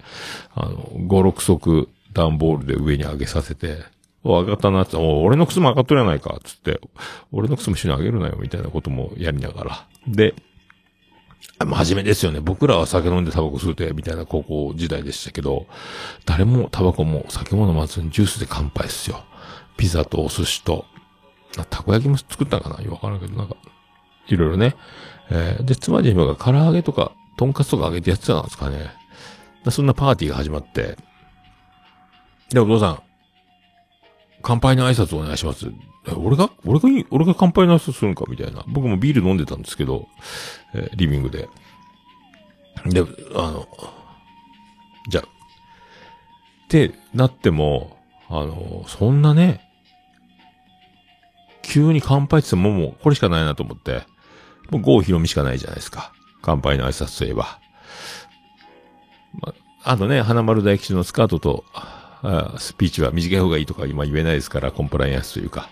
あの、5、6足段ボールで上に上げさせて、お、上がったなつって、お、俺の靴も上がっとるやないか、つって、俺の靴も一緒に上げるなよ、みたいなこともやりながら。で、真面目ですよね。僕らは酒飲んでタバコ吸うて、みたいな高校時代でしたけど、誰もタバコも酒も飲まずにジュースで乾杯っすよ。ピザとお寿司と、たこ焼きも作ったかな？よくわからんけど、なんか、いろいろね。えーで、妻で今が唐揚げとか、とんかつとか揚げてやってたんですかね。でそんなパーティーが始まって、で、お父さん、乾杯の挨拶お願いします。え、俺が？俺が俺が乾杯の挨拶するんか？みたいな。僕もビール飲んでたんですけど、えーリビングで。で、あの、じゃ、ってなっても、あの、そんなね、急に乾杯って言ってももうこれしかないなと思って、もう郷ひろみしかないじゃないですか。乾杯の挨拶といえば。まあとね、花丸大吉のスカートと、あスピーチは短い方がいいとか今言えないですから、コンプライアンスというか。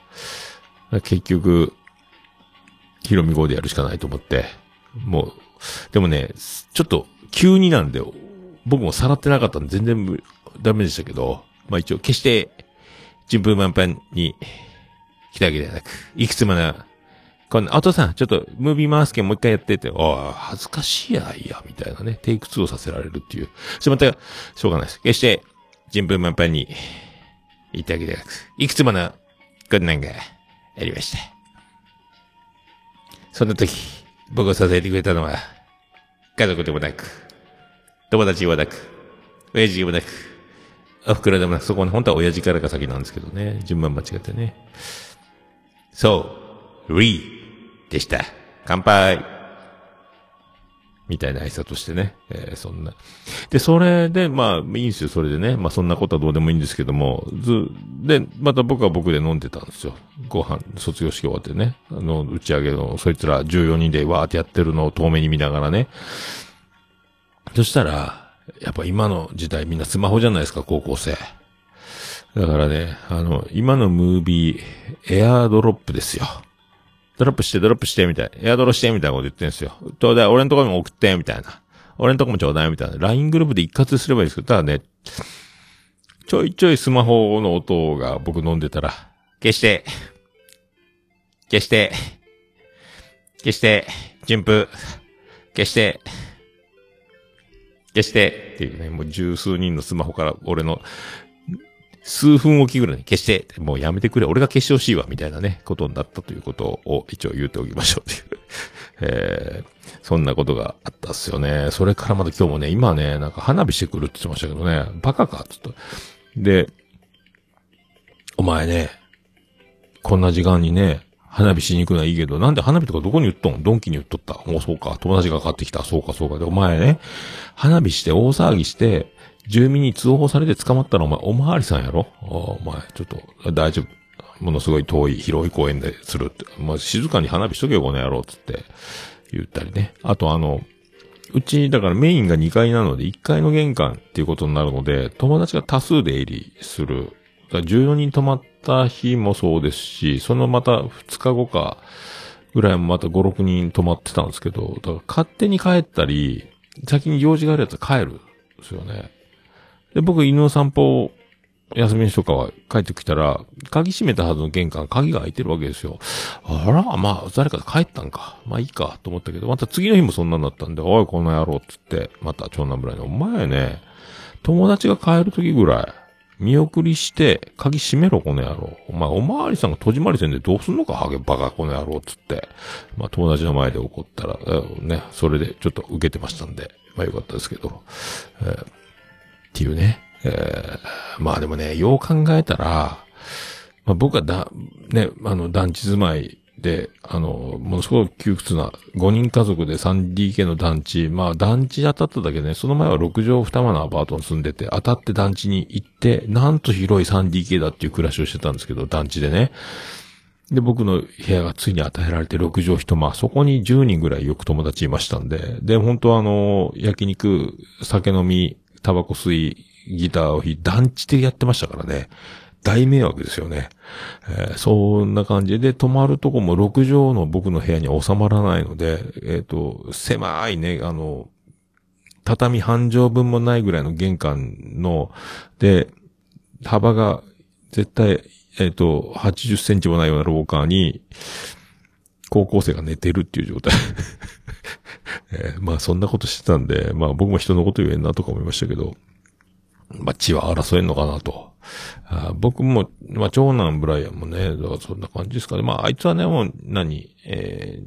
結局、ヒロミ号でやるしかないと思って、もう、でもね、ちょっと急になんで、僕もさらってなかったんで全然ダメでしたけど、まあ一応決して、順風満帆に来たわけではなく、いくつもの、こんな、お父さん、ちょっと、ムービー回すけんもう一回やってって、ああ、恥ずかしいやいや、みたいなね、テイク2をさせられるっていう。それまた、しょうがないです。決して、順風満帆に、言ってあげてなく、いくつもの、困難が、ありました。そんな時、僕を支えてくれたのは、家族でもなく、友達でもなく、親父でもなく、お袋でもなく、そこに本当は親父からが先なんですけどね。順番間違ってね。そう、リーでした。乾杯。みたいな挨拶してね。えーそんな。で、それで、まあ、いいんですよ、それでね。まあ、そんなことはどうでもいいんですけども、ず、で、また僕は僕で飲んでたんですよ。ご飯、卒業式終わってね。あの、打ち上げの、そいつら14人でわーってやってるのを遠目に見ながらね。そしたら、やっぱ今の時代みんなスマホじゃないですか、高校生。だからね、あの、今のムービー、エアードロップですよ。ドロップして、ドロップして、みたいな。エアドロして、みたいなこと言ってんですよ。ちょうだい、俺のとこにも送って、みたいな。俺のとこもちょうだい、みたいな。LINE グループで一括すればいいですけど、ただね、ちょいちょいスマホの音が僕飲んでたら、消して、消して、消して、順風、消して、消して、っていうね、もう十数人のスマホから俺の数分おきぐらいに消して、もうやめてくれ、俺が消してほしいわ、みたいなね、ことになったということを一応言っておきましょうという。えー、そんなことがあったっすよね。それからまた今日もね、今ね、なんか花火してくるって言ってましたけどね、バカか、ちょっと。で、お前ね、こんな時間にね、花火しに行くのはいいけど、なんで花火とかどこに売っとん？ドンキに売っとったもうそうか。友達が買ってきた。そうか、そうか。で、お前ね、花火して大騒ぎして、住民に通報されて捕まったらお前、おまわりさんやろ？お前、ちょっと、大丈夫。ものすごい遠い、広い公園でするって。まあ、静かに花火しとけよ、この野郎、つって言ったりね。あとあの、うち、だからメインが2階なので、1階の玄関っていうことになるので、友達が多数出入りする。だから14人泊まった日もそうですし、そのまた2日後か、ぐらいもまた5、6人泊まってたんですけど、だから勝手に帰ったり、先に用事があるやつは帰るですよね。で、僕犬の散歩、休みの日とかは帰ってきたら、鍵閉めたはずの玄関、鍵が開いてるわけですよ。あら、まあ、誰か帰ったんか。まあいいか、と思ったけど、また次の日もそんなんだったんで、おい、この野郎、つって、また長男村に、お前ね、友達が帰る時ぐらい、見送りして、鍵閉めろ、この野郎。お前、おまわりさんが戸締まりせんでどうすんのか、ハゲバカ、この野郎、つって。まあ、友達の前で怒ったら、ね、それでちょっと受けてましたんで、まあよかったですけど、えーっていうね。えーまあでもね、よう考えたら、まあ僕はだ、ね、あの、団地住まいで、あの、ものすごく窮屈な、5人家族で 3DK の団地、まあ団地当たっただけでね、その前は6畳2間のアパートに住んでて、当たって団地に行って、なんと広い 3DK だっていう暮らしをしてたんですけど、団地でね。で、僕の部屋がついに与えられて6畳一間、そこに10人ぐらいよく友達いましたんで、で、本当はあの、焼肉、酒飲み、タバコ吸い、ギターを弾い団地でやってましたからね。大迷惑ですよね。えーそんな感じで、泊まるとこも6畳の僕の部屋に収まらないので、えっ、と、狭いね、あの、畳半畳分もないぐらいの玄関の、で、幅が絶対、えっ、と、80センチもないような廊下に、高校生が寝てるっていう状態。えーまあそんなことしてたんで、まあ僕も人のこと言えんなとか思いましたけど、まあ血は争えんのかなと。あ僕も、まあ長男ブライアンもね、だからそんな感じですかね。まああいつはね、もう何、え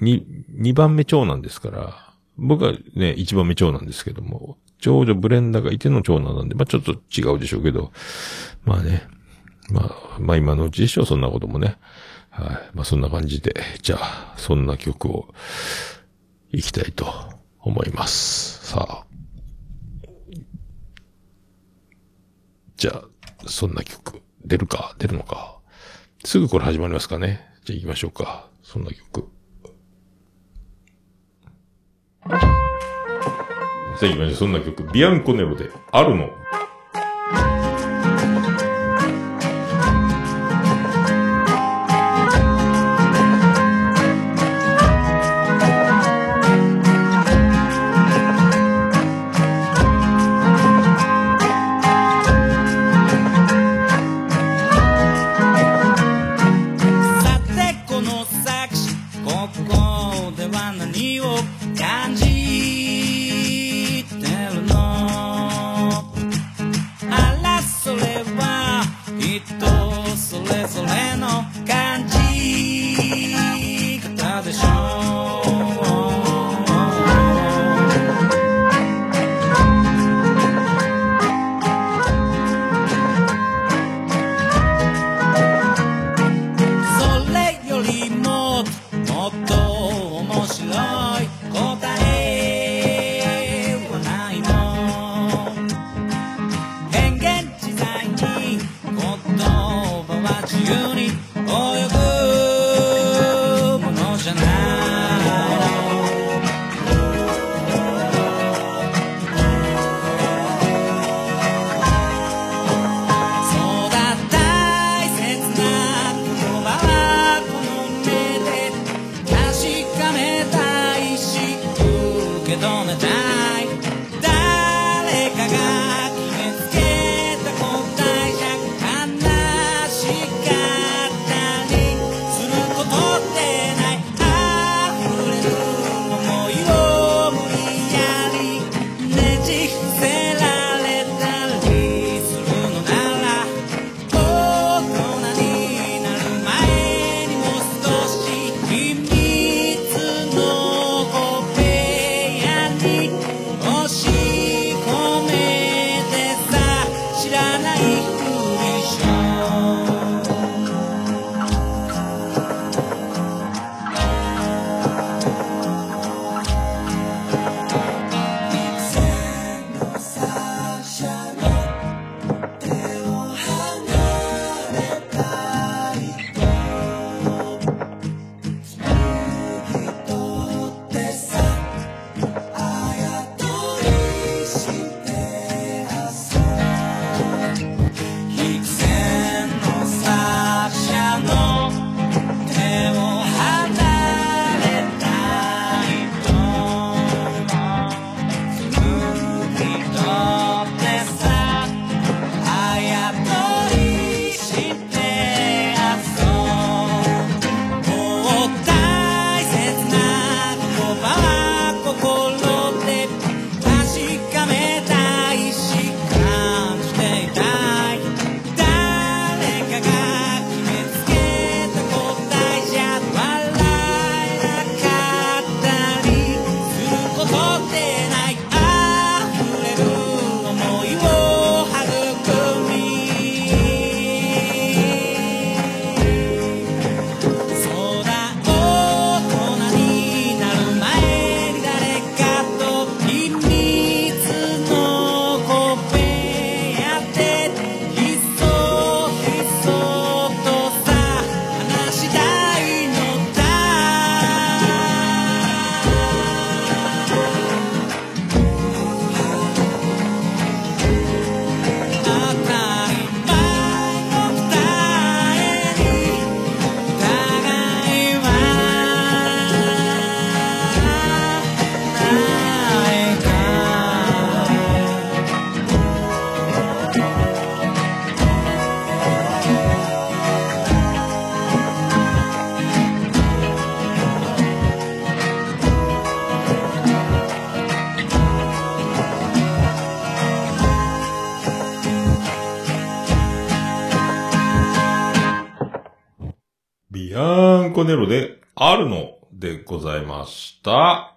ー、に、二番目長男ですから、僕はね、一番目長男ですけども、長女ブレンダーがいての長男なんで、まあちょっと違うでしょうけど、まあね、まあ、まあ今のうちでしょう、そんなこともね。はい。まあそんな感じで、じゃあ、そんな曲を、いきたいと思います。さあ。じゃあ、そんな曲、出るか出るのかすぐこれ始まりますかねじゃあ行きましょうか。そんな曲。じゃあ行きましょう。そんな曲。ビアンコネロで、あるの。コネロで、あるのでございました。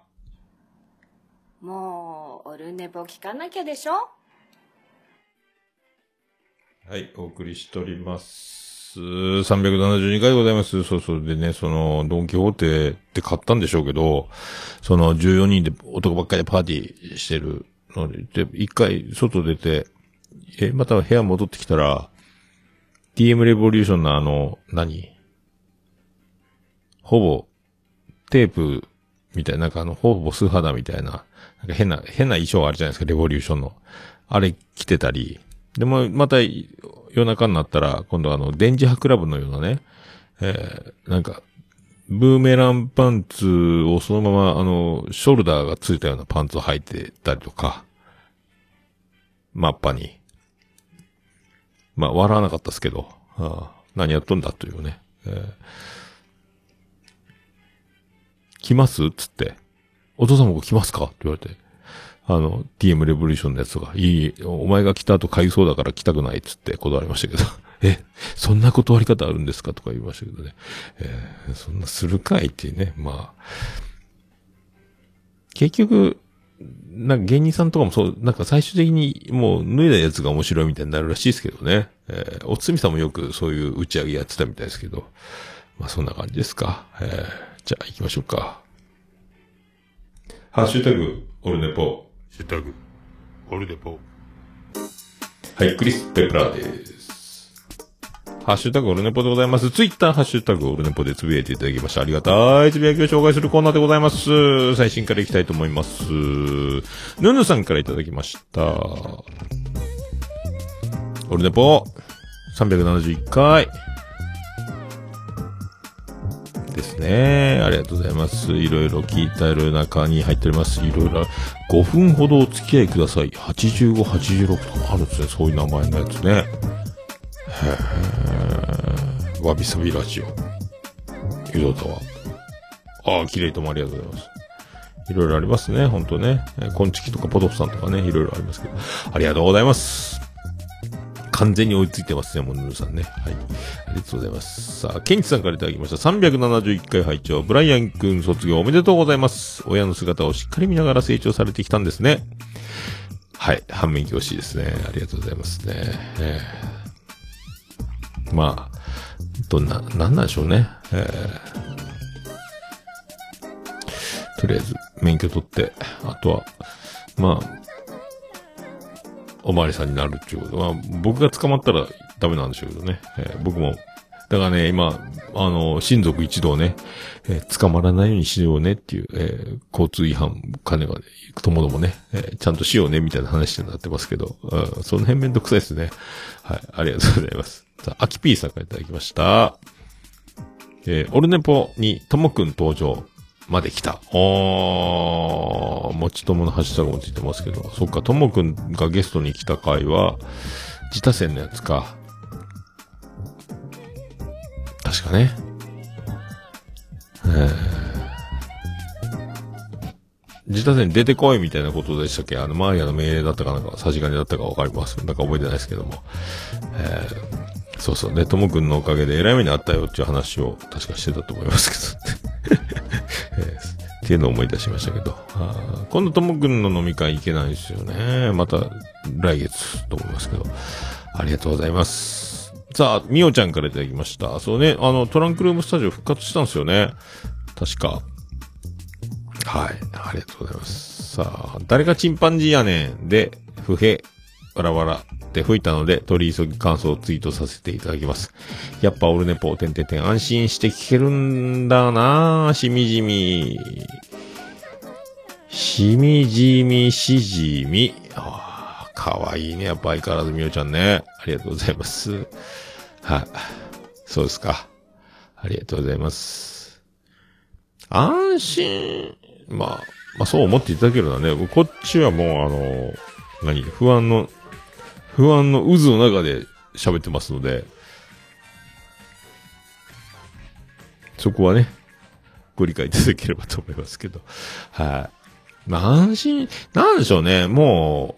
もう、オルネポ聞かなきゃでしょ？はい、お送りしております。372回ございます。そうそう。でね、その、ドンキホーテって買ったんでしょうけど、その14人で男ばっかりでパーティーしてるので、で、一回外出て、え、また部屋戻ってきたら、TM レボリューションのあの、何？ほぼ、テープみたいな、なんかあの、ほぼ素肌みたいな、なんか変な、変な衣装あるじゃないですか、レボリューションの。あれ着てたり、でも、また、夜中になったら、今度あの、電磁波クラブのようなね、えー、なんか、ブーメランパンツをそのまま、あの、ショルダーがついたようなパンツを履いてたりとか、マッパに。まあ、笑わなかったですけど、ああ何やっとんだというね。えー来ます？つって。お父さんも来ますか？って言われて。あの、TM レボリューションのやつが、いい、お前が来た後買いそうだから来たくないっつって断りましたけど。え、そんな断り方あるんですか？とか言いましたけどね。えーそんなするかいっていうね。まあ。結局、なんか芸人さんとかもそう、なんか最終的にもう脱いだやつが面白いみたいになるらしいですけどね。えーおつみさんもよくそういう打ち上げやってたみたいですけど。まあそんな感じですか。えーじゃあ行きましょうか。ハッシュタグ、オルネポ。ハッシュタグ、オルネポ。はい、クリス・ペプラーです。ハッシュタグオルネポでございます。ツイッターハッシュタグオルネポでつぶやいていただきました。ありがたい。つぶやきを紹介するコーナーでございます。最新からいきたいと思います。ヌヌさんからいただきました。オルネポ、371回。ですね。ありがとうございます。いろいろ聞いてる中に入っております。いろいろ、5分ほどお付き合いください。85、86とかあるんですね。そういう名前のやつね。へー。わびさびラジオ。ゆどたわ。ああ、綺麗ともありがとうございます。いろいろありますね。ほんとね。えーコンチキとかポトフさんとかね。いろいろありますけど。ありがとうございます。完全に追いついてますね、もうぬるさんね。はい。ありがとうございます。さあ、ケンチさんからいただきました。371回拝聴ブライアン君卒業おめでとうございます。親の姿をしっかり見ながら成長されてきたんですね。はい。反面教師ですね。ありがとうございますね。えーまあ、どんな、なんなんでしょうね。えーとりあえず、免許取って、あとは、まあ、おまわりさんになるっていうこと。まあ、僕が捕まったらダメなんでしょうけどね。えー僕も、だからね、今、あの、親族一同ね、えー捕まらないようにしようねっていう、えー交通違反、金が、ともどもね、えーちゃんとしようねみたいな話になってますけど、うんその辺めんどくさいですね。はい、ありがとうございます。さあ、アキピーさんからいただきました。えーオルネポにともくん登場まで来た。おー、もちとものハッシュタグもついてますけど、そっか、ともくんがゲストに来た回は、自他戦のやつか。確かね。えー自他戦出てこいみたいなことでしたっけあの、マーヤの命令だったかなんか、差し金だったかわかります。なんか覚えてないですけども。えーそうそう。で、ともくんのおかげで偉い目にあったよっていう話を確かしてたと思いますけど。っていうのを思い出しましたけど。あ今度ともくんの飲み会行けないですよね。また来月と思いますけど。ありがとうございます。さあ、みおちゃんからいただきました。そうね、あの、トランクルームスタジオ復活したんですよね。確か。はい。ありがとうございます。さあ、誰がチンパンジーやねんで、不平、わらわらって吹いたので、取り急ぎ感想をツイートさせていただきます。やっぱオルネポ、てんてんてん、安心して聞けるんだなぁしみじみ。しみじみしじみ。ああ、かわいいね。やっぱ相変わらずみおちゃんね。ありがとうございます。はい。そうですか。ありがとうございます。安心、まあ、まあそう思っていただけるのはね、こっちはもうあの、何、不安の、不安の渦の中で喋ってますので、そこはね、ご理解いただければと思いますけど。はい。まあ安心、なんでしょうね、も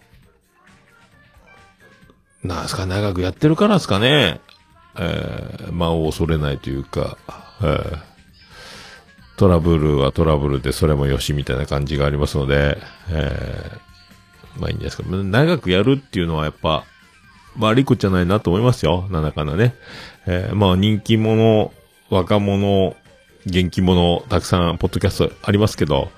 う、なんすか、長くやってるからですかね。えー、間を恐れないというか、えートラブルはトラブルでそれもよしみたいな感じがありますので、えー、まあいいんですか。長くやるっていうのはやっぱ、悪いことじゃないなと思いますよ。なんだかんだね。えー、まあ人気者、若者、元気者、たくさん、ポッドキャストありますけど、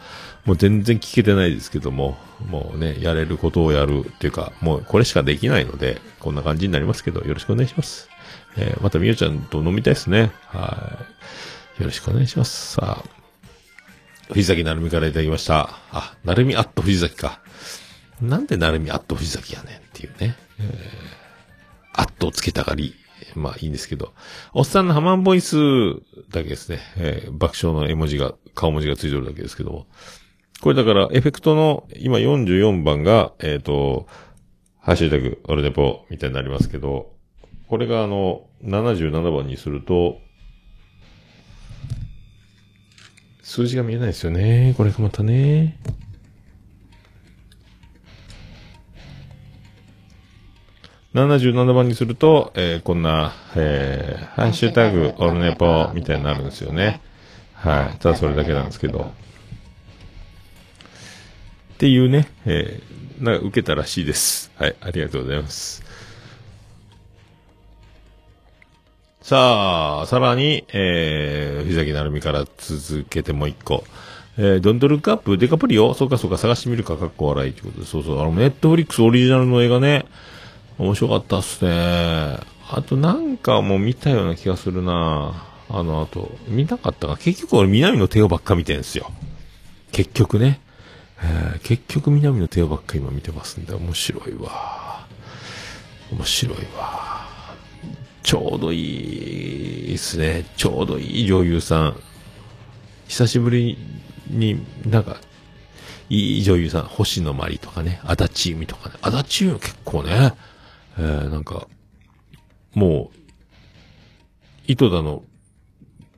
もう全然聞けてないですけども、もうね、やれることをやるっていうか、もうこれしかできないので、こんな感じになりますけど、よろしくお願いします。えー、またみよちゃんと飲みたいですね。はい。よろしくお願いします。さあ、藤崎なるみからいただきました。あ、なるみアット藤崎か。なんでなるみアット藤崎やねんっていうね。えー、アットをつけたがり。まあいいんですけど。おっさんのハマンボイスだけですね。えー爆笑の絵文字が、顔文字がついてるだけですけども。これだから、エフェクトの、今44番が、えっ、と、ハッシュタグ、オルネポみたいになりますけど、これがあの、77番にすると、数字が見えないですよね。これがまたね。77番にすると、えーこんな、えーハッシュタグ、オルネポみたいになるんですよね。はい。ただそれだけなんですけど。っていうね、えーなんか受けたらしいです。はい。ありがとうございます。さあ、さらに、えー、藤崎なるみから続けてもう一個。えー、ドントルックアップデカプリオ？そうかそうか探してみるか、かっこ笑いということで、そうそう、あの、ネットフリックスオリジナルの映画ね、面白かったっすね。あとなんかもう見たような気がするなあの後、見なかったか結局俺南の帝王ばっか見てんすよ。結局ね。えー結局南の帝王ばっか今見てますんで、面白いわ。面白いわ。ちょうどいいですね。ちょうどいい女優さん。久しぶりになんか、いい女優さん、星野まりとかね、足立由美とかね。足立由美結構ね、えー、なんか、もう、糸田の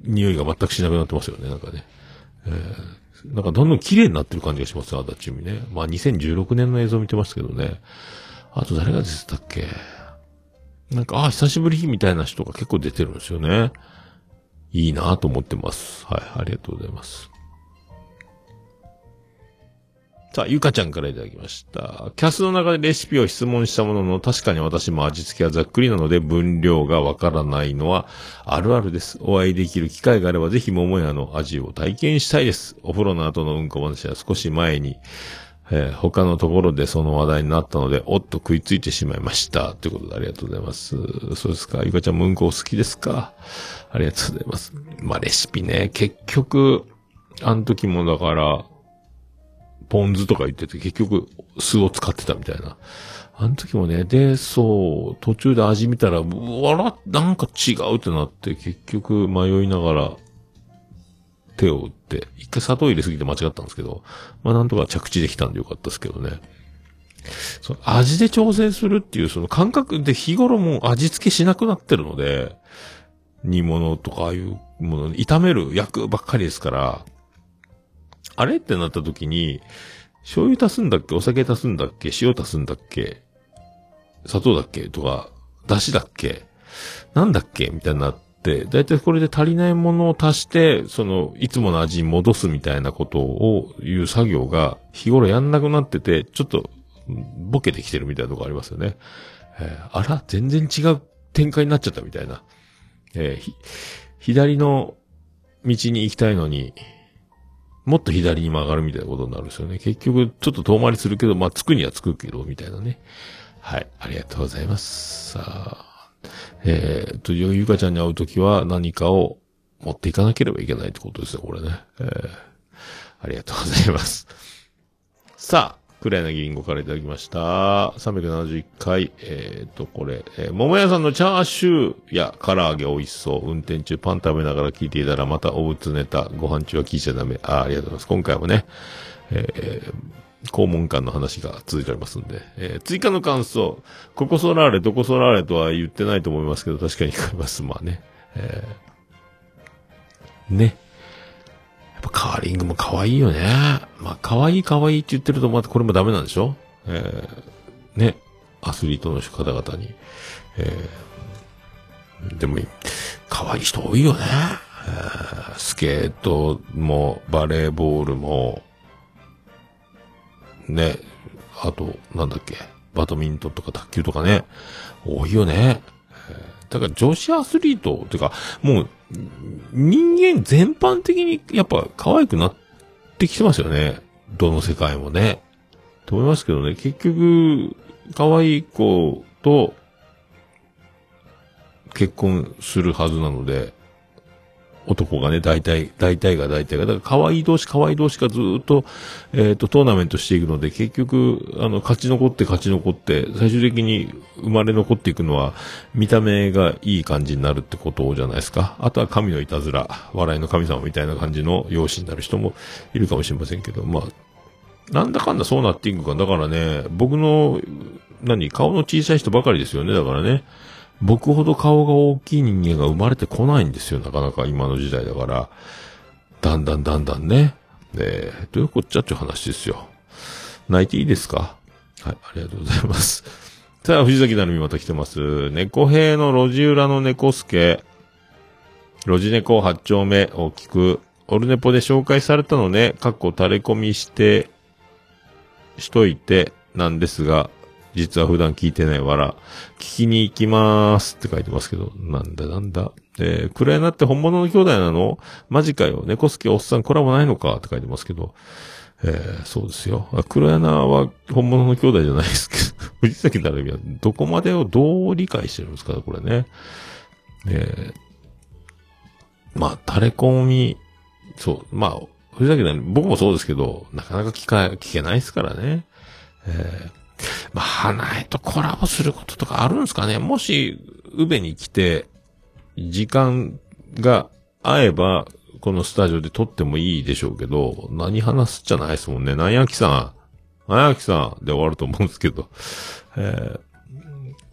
匂いが全くしなくなってますよね、なんかね。えー、なんかどんどん綺麗になってる感じがしますよ、足立由美ね。まあ2016年の映像見てますけどね。あと誰が出てたっけ？なんか、あ、久しぶりみたいな人が結構出てるんですよね。いいなと思ってます。はい、ありがとうございます。さあ、ゆかちゃんからいただきました。キャスの中でレシピを質問したものの、確かに私も味付けはざっくりなので分量がわからないのはあるあるです。お会いできる機会があればぜひ桃屋の味を体験したいです。お風呂の後のうんこ話は少し前に、えー他のところでその話題になったので、おっと食いついてしまいました。ということでありがとうございます。そうですか。ゆかちゃんもうんこお好きですか？ありがとうございます。まあ、レシピね、結局、あの時もだから、ポン酢とか言ってて、結局、酢を使ってたみたいな。あの時もね、で、そう、途中で味見たら、うわら、なんか違うってなって、結局迷いながら、手を打って、一回砂糖入れすぎて間違ったんですけど、まあなんとか着地できたんでよかったですけどね。そ味で調整するっていうその感覚で日頃も味付けしなくなってるので、煮物とかああいうもの、炒める、焼くばっかりですから、あれ？ってなった時に、醤油足すんだっけ？お酒足すんだっけ？塩足すんだっけ？砂糖だっけ？とか、出汁だっけ？なんだっけ？みたいになって、だいたいこれで足りないものを足して、その、いつもの味に戻すみたいなことを、いう作業が、日頃やんなくなってて、ちょっと、ボケてきてるみたいなとこありますよね。えーあら？全然違う展開になっちゃったみたいな。えー、左の道に行きたいのに、もっと左に曲がるみたいなことになるんですよね。結局、ちょっと遠回りするけど、まあ、着くにはつくけど、みたいなね。はい。ありがとうございます。さあ、えー、と、ゆかちゃんに会うときは何かを持っていかなければいけないってことですよ、これね。えー、ありがとうございます。さあ、黒柳りんごからいただきました。371回、えーと、これ、えー桃屋さんのチャーシューや唐揚げ美味しそう。運転中パン食べながら聞いていたらまたおうつネタ。ご飯中は聞いちゃダメ。あーありがとうございます。今回もね、えー肛門館の話が続いておりますんで、えー追加の感想。ここソラーレ、どこソラーレとは言ってないと思いますけど、確かに聞こえます。まあね。えーね。やっぱカーリングも可愛いよね。まあ可愛い可愛いって言ってるとまたこれもダメなんでしょ？えーね。アスリートの方々に。えーでも、可愛い人多いよね。スケートも、バレーボールも、ね、あと、なんだっけ、バドミントンとか卓球とかね、多いよね。だから女子アスリートっ、ていうか、もう、人間全般的にやっぱ可愛くなってきてますよね。どの世界もね。と思いますけどね、結局、可愛い子と結婚するはずなので、男がね、大体、大体が大体が、だから可愛い同士、可愛い同士がずっと、えっ、と、トーナメントしていくので、結局、あの、勝ち残って勝ち残って、最終的に生まれ残っていくのは、見た目がいい感じになるってことじゃないですか。あとは神のいたずら、笑いの神様みたいな感じの容姿になる人もいるかもしれませんけど、まあ、なんだかんだそうなっていくか。だからね、僕の、何、顔の小さい人ばかりですよね。だからね。僕ほど顔が大きい人間が生まれてこないんですよ。なかなか今の時代だから。だんだんだんだんね。で、どういうこっちゃっていう話ですよ。泣いていいですか？はい、ありがとうございます。さあ、藤崎なるみまた来てます。猫兵の路地裏の猫助。路地猫八丁目を聞く。オルネポで紹介されたのね、かっこ垂れ込みして、しといて、なんですが、実は普段聞いてないわら、聞きに行きまーすって書いてますけど、なんだなんだ。えー、暗いなって本物の兄弟なの？マジかよ。猫助おっさんコラボないのかって書いてますけど、えー、そうですよ。あ黒柳は本物の兄弟じゃないですけど、藤崎なるみはどこまでをどう理解してるんですかこれね。えー、まあ、垂れ込み、そう、まあ、藤崎なるみ、僕もそうですけど、なかなか聞か、聞けないですからね。えーまあ、花江とコラボすることとかあるんですかねもし、宇部に来て、時間が合えば、このスタジオで撮ってもいいでしょうけど、何話すじゃないですもんね。なんやきさん、なんやきさんで終わると思うんですけど。えー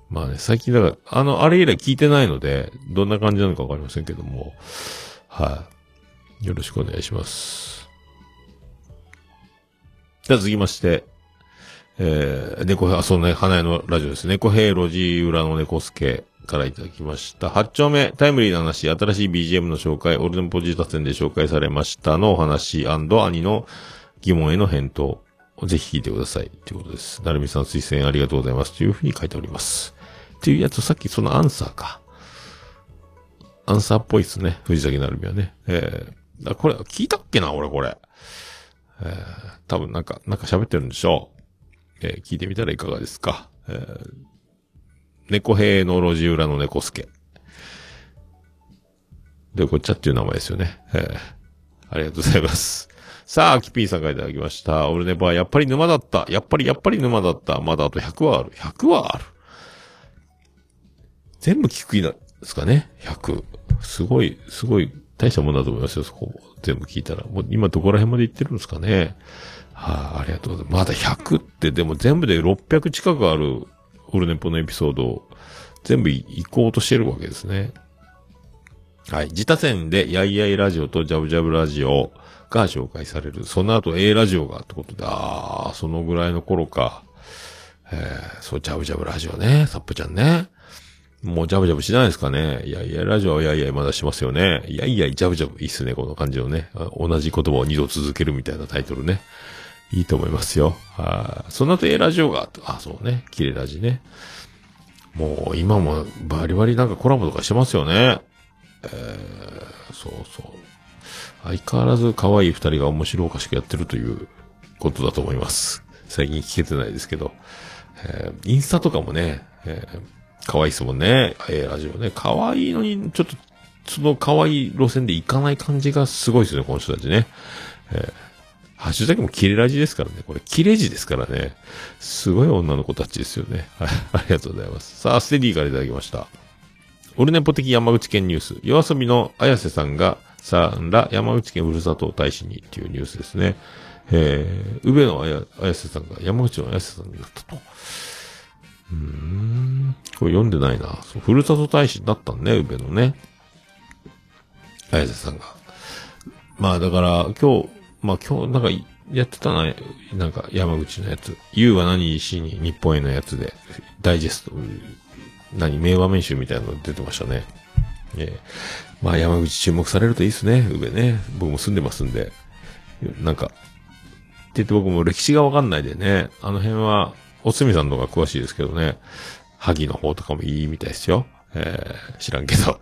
まあね、最近だから、あの、あれ以来聞いてないので、どんな感じなのかわかりませんけども、はい、よろしくお願いします。じゃあ続きまして、えー、猫、あ、そうね、花屋のラジオです。猫兵路地裏の猫助からいただきました。8丁目、タイムリーな話、新しい BGM の紹介、オルネポジータ戦で紹介されましたのお話兄の疑問への返答ぜひ聞いてください。ということです。なるみさん推薦ありがとうございます。というふうに書いております。っていうやつ、さっきそのアンサーか。アンサーっぽいですね。藤崎なるみはね。えー、あこれ、聞いたっけな俺これ。えー、多分なんか、なんか喋ってるんでしょう。えー聞いてみたらいかがですか？えー猫兵の路地裏の猫助。で、こっちゃっていう名前ですよね。えーありがとうございます。さあ、キピーさんからいただきました。俺ねばやっぱり沼だった。やっぱりやっぱり沼だった。まだあと100はある。100はある？全部聞く気なんですかね？100。すごい、すごい、大したもんだと思いますよ、そこ。全部聞いたら。もう今どこら辺まで行ってるんですかね？はい、あ、りがとうございます。まだ100って、でも全部で600近くあるオルネポのエピソードを全部行こうとしてるわけですね。はい。自他戦で、やいやいラジオとジャブジャブラジオが紹介される。その後 A ラジオがってことで、あー、そのぐらいの頃か。えー、そう、ジャブジャブラジオね。サップちゃんね。もうジャブジャブしないですかね。いやいや、ラジオはやいやいまだしますよね。いやいや、ジャブジャブ。いいっすね、この感じのね。同じ言葉を二度続けるみたいなタイトルね。いいと思いますよ。はい。その後 A ラジオが、あ、そうね。キレラジね。もう今もバリバリなんかコラボとかしてますよね。えー、そうそう。相変わらず可愛い二人が面白おかしくやってるということだと思います。最近聞けてないですけど。えー、インスタとかもね、えー、可愛いですもんね。えー、ラジオね。可愛いのに、ちょっと、その可愛い路線で行かない感じがすごいですね、この人たちね。えー、ハッシュタグもキレラジですからね。これ、キレジですからね。すごい女の子たちですよね。はい。ありがとうございます。さあ、ステディからいただきました。オルネポ的山口県ニュース。夜遊びの綾瀬さんが、さんら山口県ふるさと大使にっていうニュースですね。えー、宇部の綾綾瀬さんが山口の綾瀬さんになったと。うーん。これ読んでないな。そう、ふるさと大使になったんね、宇部のね。綾瀬さんが。まあだから、今日、まあ今日なんかやってたな、なんか山口のやつ。U は何しに日本へのやつで、ダイジェスト、何、名場面集みたいなの出てましたね。ええまあ山口注目されるといいですね、上ね。僕も住んでますんで。なんか、って言って僕も歴史がわかんないでね、あの辺は、おつみさんの方が詳しいですけどね、萩の方とかもいいみたいですよ。えー、知らんけど。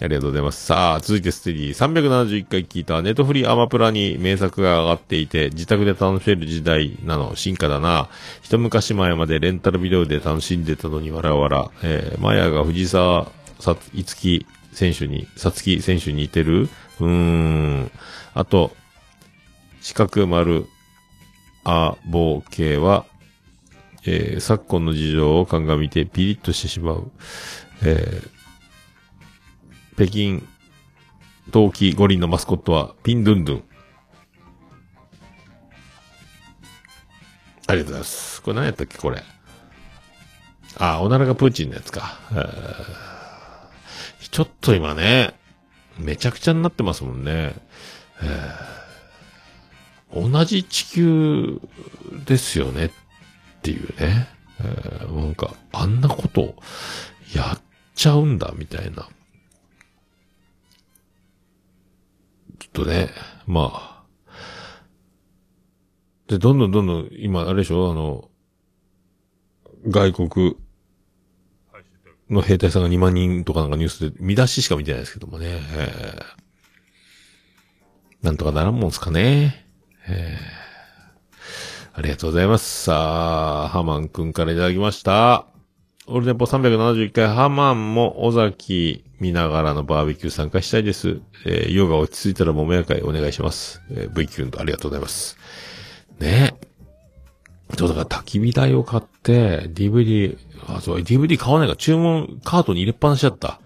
ありがとうございます。さあ、続いてステディ371回聞いたネットフリーアマプラに名作が上がっていて、自宅で楽しめる時代なの、進化だな。一昔前までレンタルビデオで楽しんでたのにわらわら。えー、マヤが藤沢さ、いつき選手に、さつき選手に似てるうーん。あと、四角丸、あ、棒系は、えー、昨今の事情を鑑みてピリッとしてしまう。えー、北京冬季五輪のマスコットはピンドゥンドゥン。ありがとうございます。これ何やったっけこれ。あ、おならがプーチンのやつか。ちょっと今ね、めちゃくちゃになってますもんね。同じ地球ですよねっていうね。なんか、あんなことやっちゃうんだみたいな。とね、まあ。で、どんどんどんどん、今、あれでしょ？あの、外国の兵隊さんが2万人とかなんかニュースで見出ししか見てないですけどもね。えーなんとかならんもんすかね。えーありがとうございます。さあ、ハマンくんからいただきました。オールデンポ371回、ハマンも尾崎見ながらのバーベキュー参加したいです。えー、ヨガ落ち着いたら桃屋会お願いします。えー、V キュンとありがとうございます。ねそう、だから焚き火台を買って、DVD、あ、そう、DVD 買わないか注文カートに入れっぱなしだった。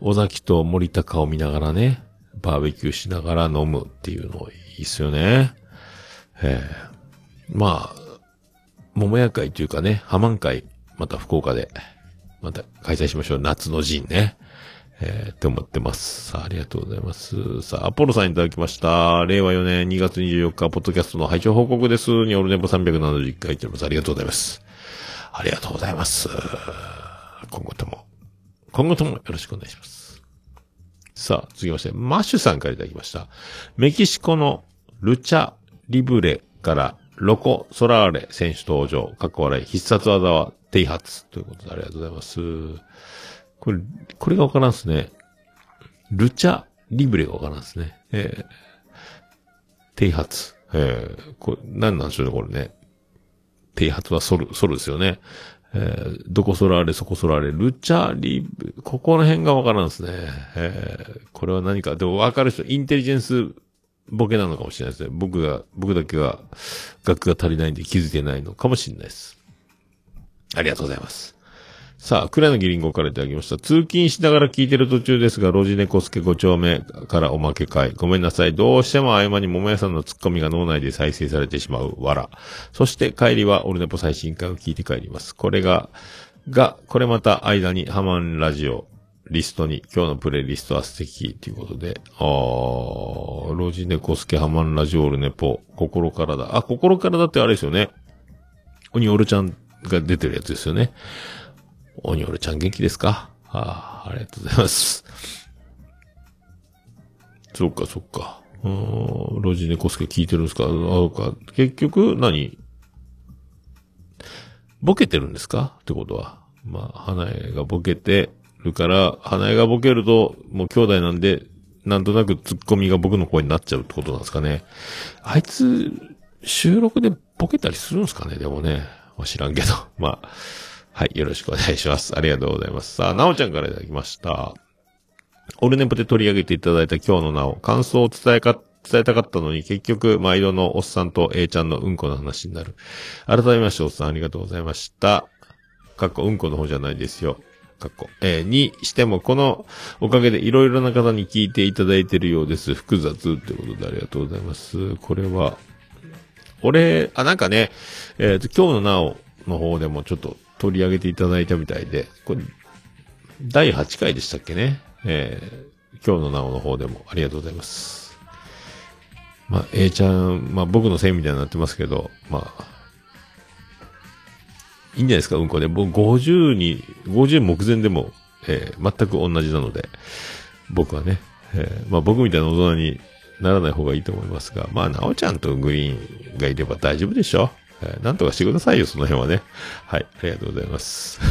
尾崎と森高を見ながらね、バーベキューしながら飲むっていうのいいっすよね。ええまあ、桃屋会というかね、ハマン会、また福岡で、また開催しましょう。夏の陣ね。えー、って思ってます。さあ、ありがとうございます。さあ、アポロさんいただきました。令和4年2月24日、ポッドキャストの拝聴報告です。にオルネポ371回ってます。ありがとうございます。ありがとうございます。今後とも、今後ともよろしくお願いします。さあ、続きまして、マッシュさんからいただきました。メキシコのルチャ・リブレからロコ・ソラーレ選手登場。かっこ笑い。必殺技は低発。ということでありがとうございます。これ、これがわからんすね。ルチャ・リブレがわからんすね。えー、低発。えー、これ、何なんでしょうね、これね。低発はソル、ソルですよね。えー、どこソラーレ、そこソラーレ、ルチャーリブ、ここの辺がわからんですね。えー、これは何か、でもわかる人、インテリジェンスボケなのかもしれないですね。僕が、僕だけが、学が足りないんで気づいてないのかもしれないです。ありがとうございます。さあ、倉野リンゴからいただきました。通勤しながら聞いてる途中ですが、ロジネコスケ5丁目からおまけ会。ごめんなさい。どうしても合間に桃屋さんのツッコミが脳内で再生されてしまう。わら。そして帰りはオルネポ最新回を聞いて帰ります。これが、が、これまた間にハマンラジオ、リストに、今日のプレイリストは素敵ということで、あー、ロジネコスケハマンラジオオルネポ、心からだ。あ、心からだってあれですよね。オニオルちゃんが出てるやつですよね。オニオルちゃん元気ですか？ああ、ありがとうございます。そっかそっか。うん、ロジネコスケ聞いてるんですか？あか。結局何、ボケてるんですか？ってことは。まあ、花江がボケてるから、花江がボケると、もう兄弟なんで、なんとなくツッコミが僕の声になっちゃうってことなんですかね。あいつ、収録でボケたりするんですかね？でもね。知らんけど。まあ、はい、よろしくお願いします。ありがとうございます。さあ、なおちゃんからいただきました。オルネポで取り上げていただいた今日のなお、感想を伝えか、伝えたかったのに、結局、毎度のおっさんと A ちゃんのうんこの話になる。改めまして、おっさんありがとうございました。かっこ、うんこの方じゃないですよ。かっこ。えーにしても、このおかげでいろいろな方に聞いていただいているようです。複雑ということでありがとうございます。これは、俺、あ、なんかね、えっ、と、今日のなおの方でもちょっと取り上げていただいたみたいで、これ、第8回でしたっけね？えー今日のなおの方でもありがとうございます。まあ、A ちゃん、まあ僕のせいみたいになってますけど、まあ、いいんじゃないですか、うんこで。僕50に、50目前でも、えー全く同じなので、僕はね。えーまあ僕みたいな大人にならない方がいいと思いますが、まあ、なおちゃんとグリーンがいれば大丈夫でしょ。えーなんとかしてくださいよ、その辺はね。はい、ありがとうございます。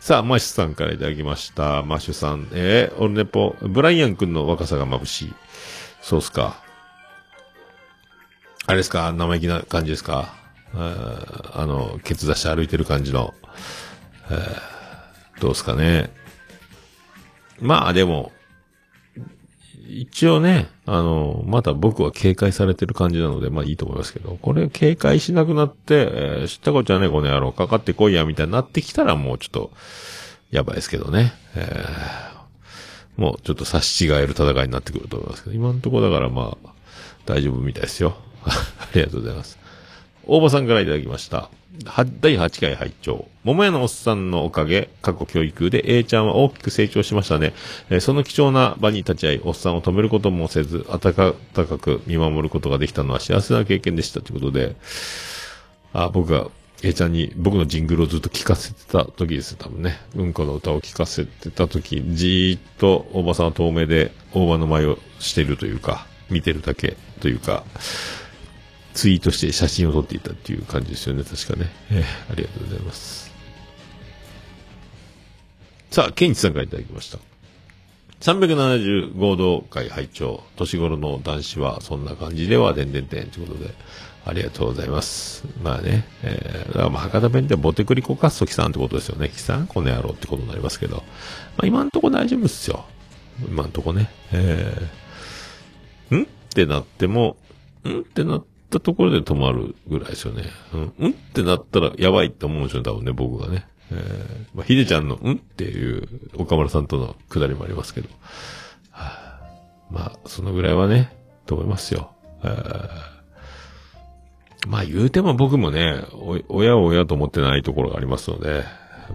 さあ、マッシュさんからいただきました。マッシュさん、えー、オルネポ、ブライアン君の若さが眩しい。そうっすか。あれですか？生意気な感じですか？ああの、ケツ出して歩いてる感じの。えーどうですかね。まあでも、一応ね、あの、まだ僕は警戒されてる感じなので、まあいいと思いますけど、これ警戒しなくなって、えー知ったことじゃねこの野郎、かかってこいや、みたいになってきたらもうちょっと、やばいですけどね。えーもうちょっと差し違える戦いになってくると思いますけど、今のところだからまあ、大丈夫みたいですよ。ありがとうございます。大場さんからいただきました。第8回拝聴桃屋のおっさんのおかげ、過去教育で A ちゃんは大きく成長しましたね。えーその貴重な場に立ち会い、おっさんを止めることもせず、温かく見守ることができたのは幸せな経験でしたということで、あ、僕が A ちゃんに僕のジングルをずっと聞かせてた時です多分ね。うんこの歌を聞かせてた時、じーっと大場さんは遠目で大場の前をしてるというか、見てるだけというか、ツイートして写真を撮っていたっていう感じですよね、確かね。えーありがとうございます。さあ、ケンチさんからいただきました。370合同会拝聴年頃の男子はそんな感じでは、でんでんでんということで、ありがとうございます。まあね、えー、だからまあ博多弁でボテクリコカッソキさんってことですよね。キさんこの野郎ってことになりますけど。まあ今んとこ大丈夫っすよ。今んとこね。えー、ん？ってなっても、ん？ってなったところで止まるぐらいですよね。うん、んってなったらやばいって思うんですよ、多分ね、僕がね。えー、まあ、ひでちゃんの、んっていう、岡村さんとのくだりもありますけど。はあまあ、そのぐらいはね、と思いますよ。えまあ言うても僕もね、お親を親と思ってないところがありますので、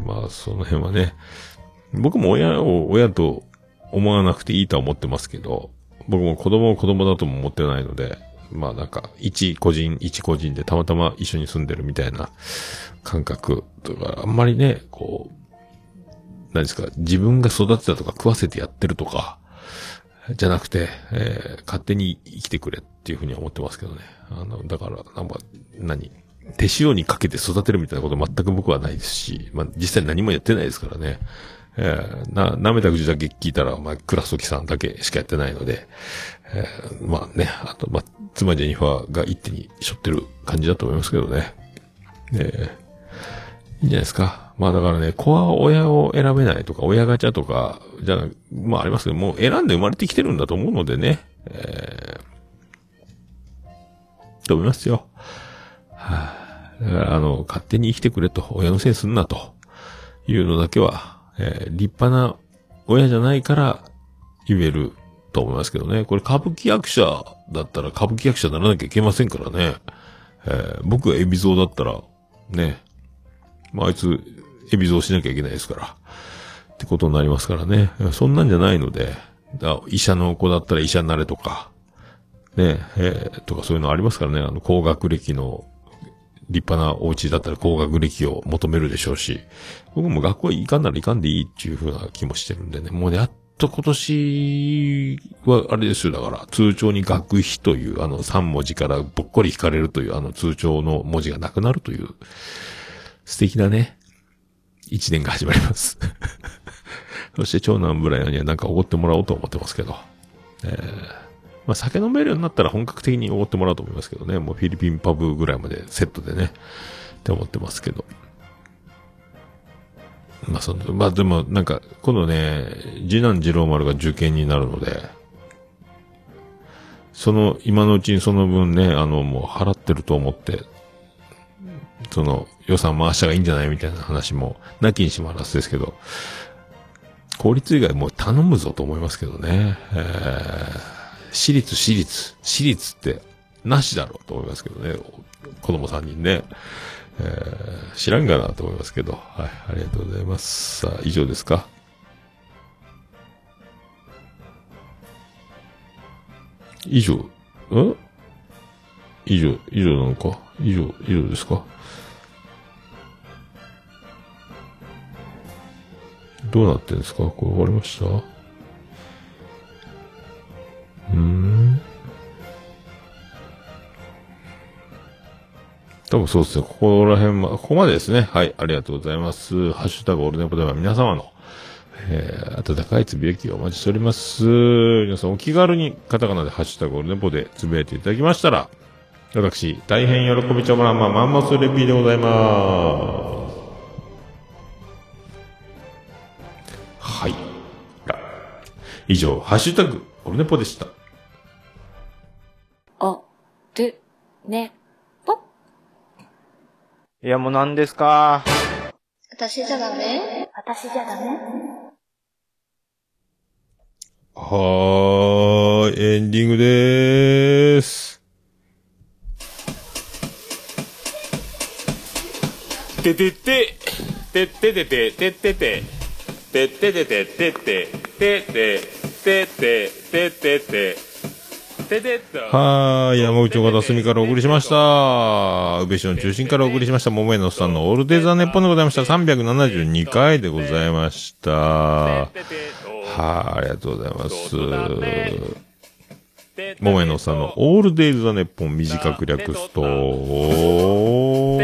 まあその辺はね、僕も親を親と思わなくていいとは思ってますけど、僕も子供を子供だとも思ってないので、まあなんか、一個人、一個人でたまたま一緒に住んでるみたいな感覚とか、あんまりね、こう、何ですか、自分が育てたとか食わせてやってるとか、じゃなくて、えー勝手に生きてくれっていうふうに思ってますけどね。あの、だから、なんか、何手塩にかけて育てるみたいなこと全く僕はないですし、まあ実際何もやってないですからね。えーな、舐めた口だけ聞いたら、まあ、クラストキさんだけしかやってないので、えーまあね、あと、まあ、妻ジェニファーが一手に背負ってる感じだと思いますけどね。えーいいんじゃないですか。まあだからね、子は親を選べないとか、親ガチャとか、じゃあ、まあありますけど、もう選んで生まれてきてるんだと思うのでね、えー、と思いますよ。はい、だから、あの、勝手に生きてくれと、親のせいすんなと、いうのだけは、えー立派な親じゃないから言えると思いますけどね。これ歌舞伎役者だったら歌舞伎役者にならなきゃいけませんからね。えー僕が海老蔵だったら、ね、まあ、あいつ、エビゾしなきゃいけないですから。ってことになりますからね。そんなんじゃないので、医者の子だったら医者になれとか、ね、えーとかそういうのありますからね。あの、高学歴の立派なお家だったら高学歴を求めるでしょうし、僕も学校行かんなら行かんでいいっていう風な気もしてるんでね。もう、やっと今年はあれですよ。だから、通帳に学費というあの3文字からぼっこり引かれるというあの通帳の文字がなくなるという素敵なね、一年が始まります。そして長男ブライアンにはなんかおごってもらおうと思ってますけど。えーまあ酒飲めるようになったら本格的におごってもらおうと思いますけどね。もうフィリピンパブぐらいまでセットでね。って思ってますけど。まあその、まあでもなんか、今度ね、次男次郎丸が受験になるので、その、今のうちにその分ね、あの、もう払ってると思って、その、予算回したがいいんじゃないみたいな話も、なきにしもあらずですけど、公立以外もう頼むぞと思いますけどね。えー私立、私立、私立って、なしだろうと思いますけどね。子供3人ね。えー知らんがなと思いますけど。はい、ありがとうございます。さあ、以上ですか？以上、ん以上、以上なのか？以上、以上ですか？どうなってんですか？これ終わりました？うん。多分そうですね。ここら辺ま、ここまでですね。はい。ありがとうございます。ハッシュタグオールネポでは皆様の、えー、温かいつぶやきをお待ちしております。皆さんお気軽にカタカナでハッシュタグオールネポでつぶやいていただきましたら、私、大変喜びちょもらんまマンモスレビーでございます。はい。以上、ハッシュタグオルネポでした。お、る、ね、いや、もう何ですか？私じゃダメ？私じゃダメ？はーい、エンディングでーす。ててて、てっててて、てってて、てっててて、てって、てって、てって、てってて、てて。はーい、山口の方隅からお送りしました。宇部市の中心からお送りしました、桃江のさんのオールデイザーネッポンでございました。372回でございました。はい、ありがとうございます。桃江のさんのオールデイズ・ザ・ネッポン短く略すと、間違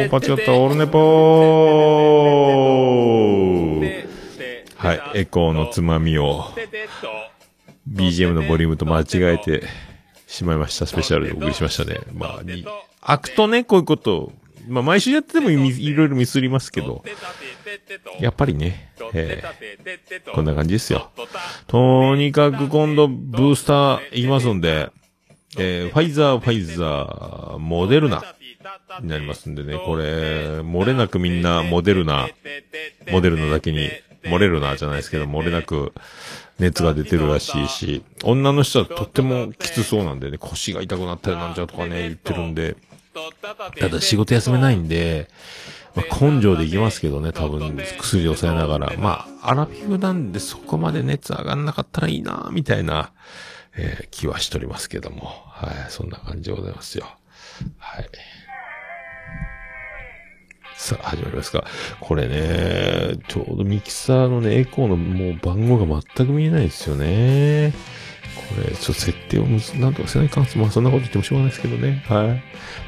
った、オールネポー。はい、エコーのつまみを。BGM のボリュームと間違えてしまいました。スペシャルでお送りしましたね。まあ、に、開くとね、こういうこと、まあ、毎週やっててもいいろいろミスりますけど、やっぱりね、えーこんな感じですよ。とにかく今度ブースターいきますんで、えーファイザー、ファイザー、モデルナになりますんでね、これ、漏れなくみんなモデルナ、モデルナだけに、漏れるなじゃないですけど、漏れなく熱が出てるらしいし、女の人はとってもきつそうなんでね、腰が痛くなったりなんちゃうとかね、言ってるんで、ただ仕事休めないんで、まあ、根性でいきますけどね、多分薬を抑えながら。まあ、アラフィフなんでそこまで熱上がんなかったらいいな、みたいな、えー気はしておりますけども。はい、そんな感じでございますよ。はい。さあ、始まりますか。これね、ちょうどミキサーのね、エコーのもう番号が全く見えないですよね。これ、ちょっと設定をむず、なんとかせないかんす。まあ、そんなこと言ってもしょうがないですけどね。はい。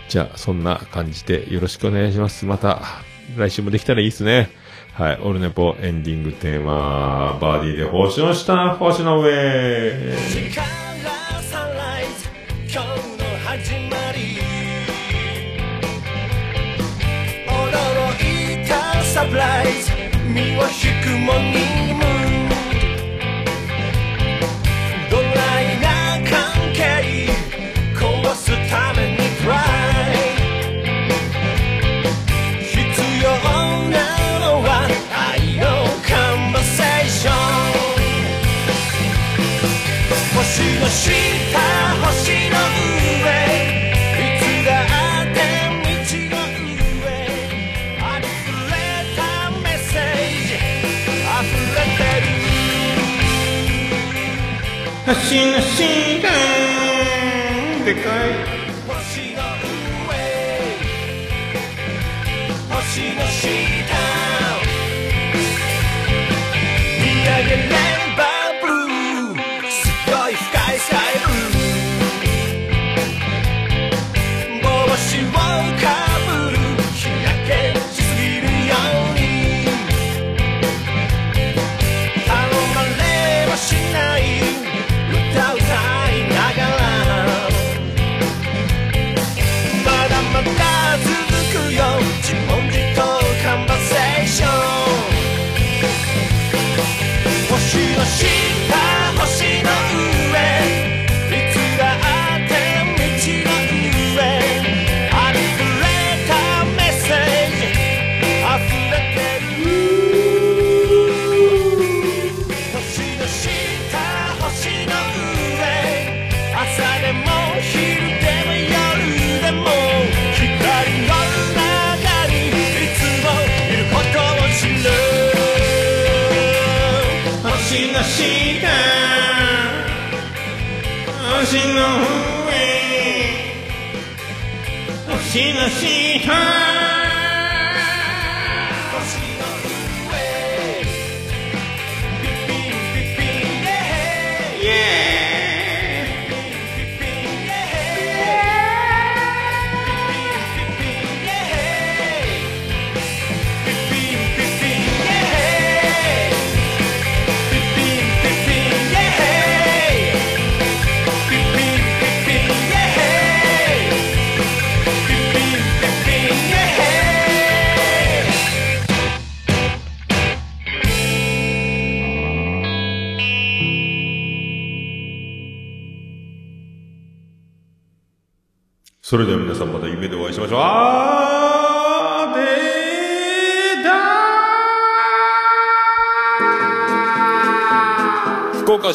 じゃあ、そんな感じでよろしくお願いします。また、来週もできたらいいですね。はい。オルネポエンディングテーマ、バーディーで星の下、星の上。たサプライズ身を引くモーニングムードライな関係壊すためにトライ必要なのは愛のカンバセーション星の星の下、でかい。星の上星の下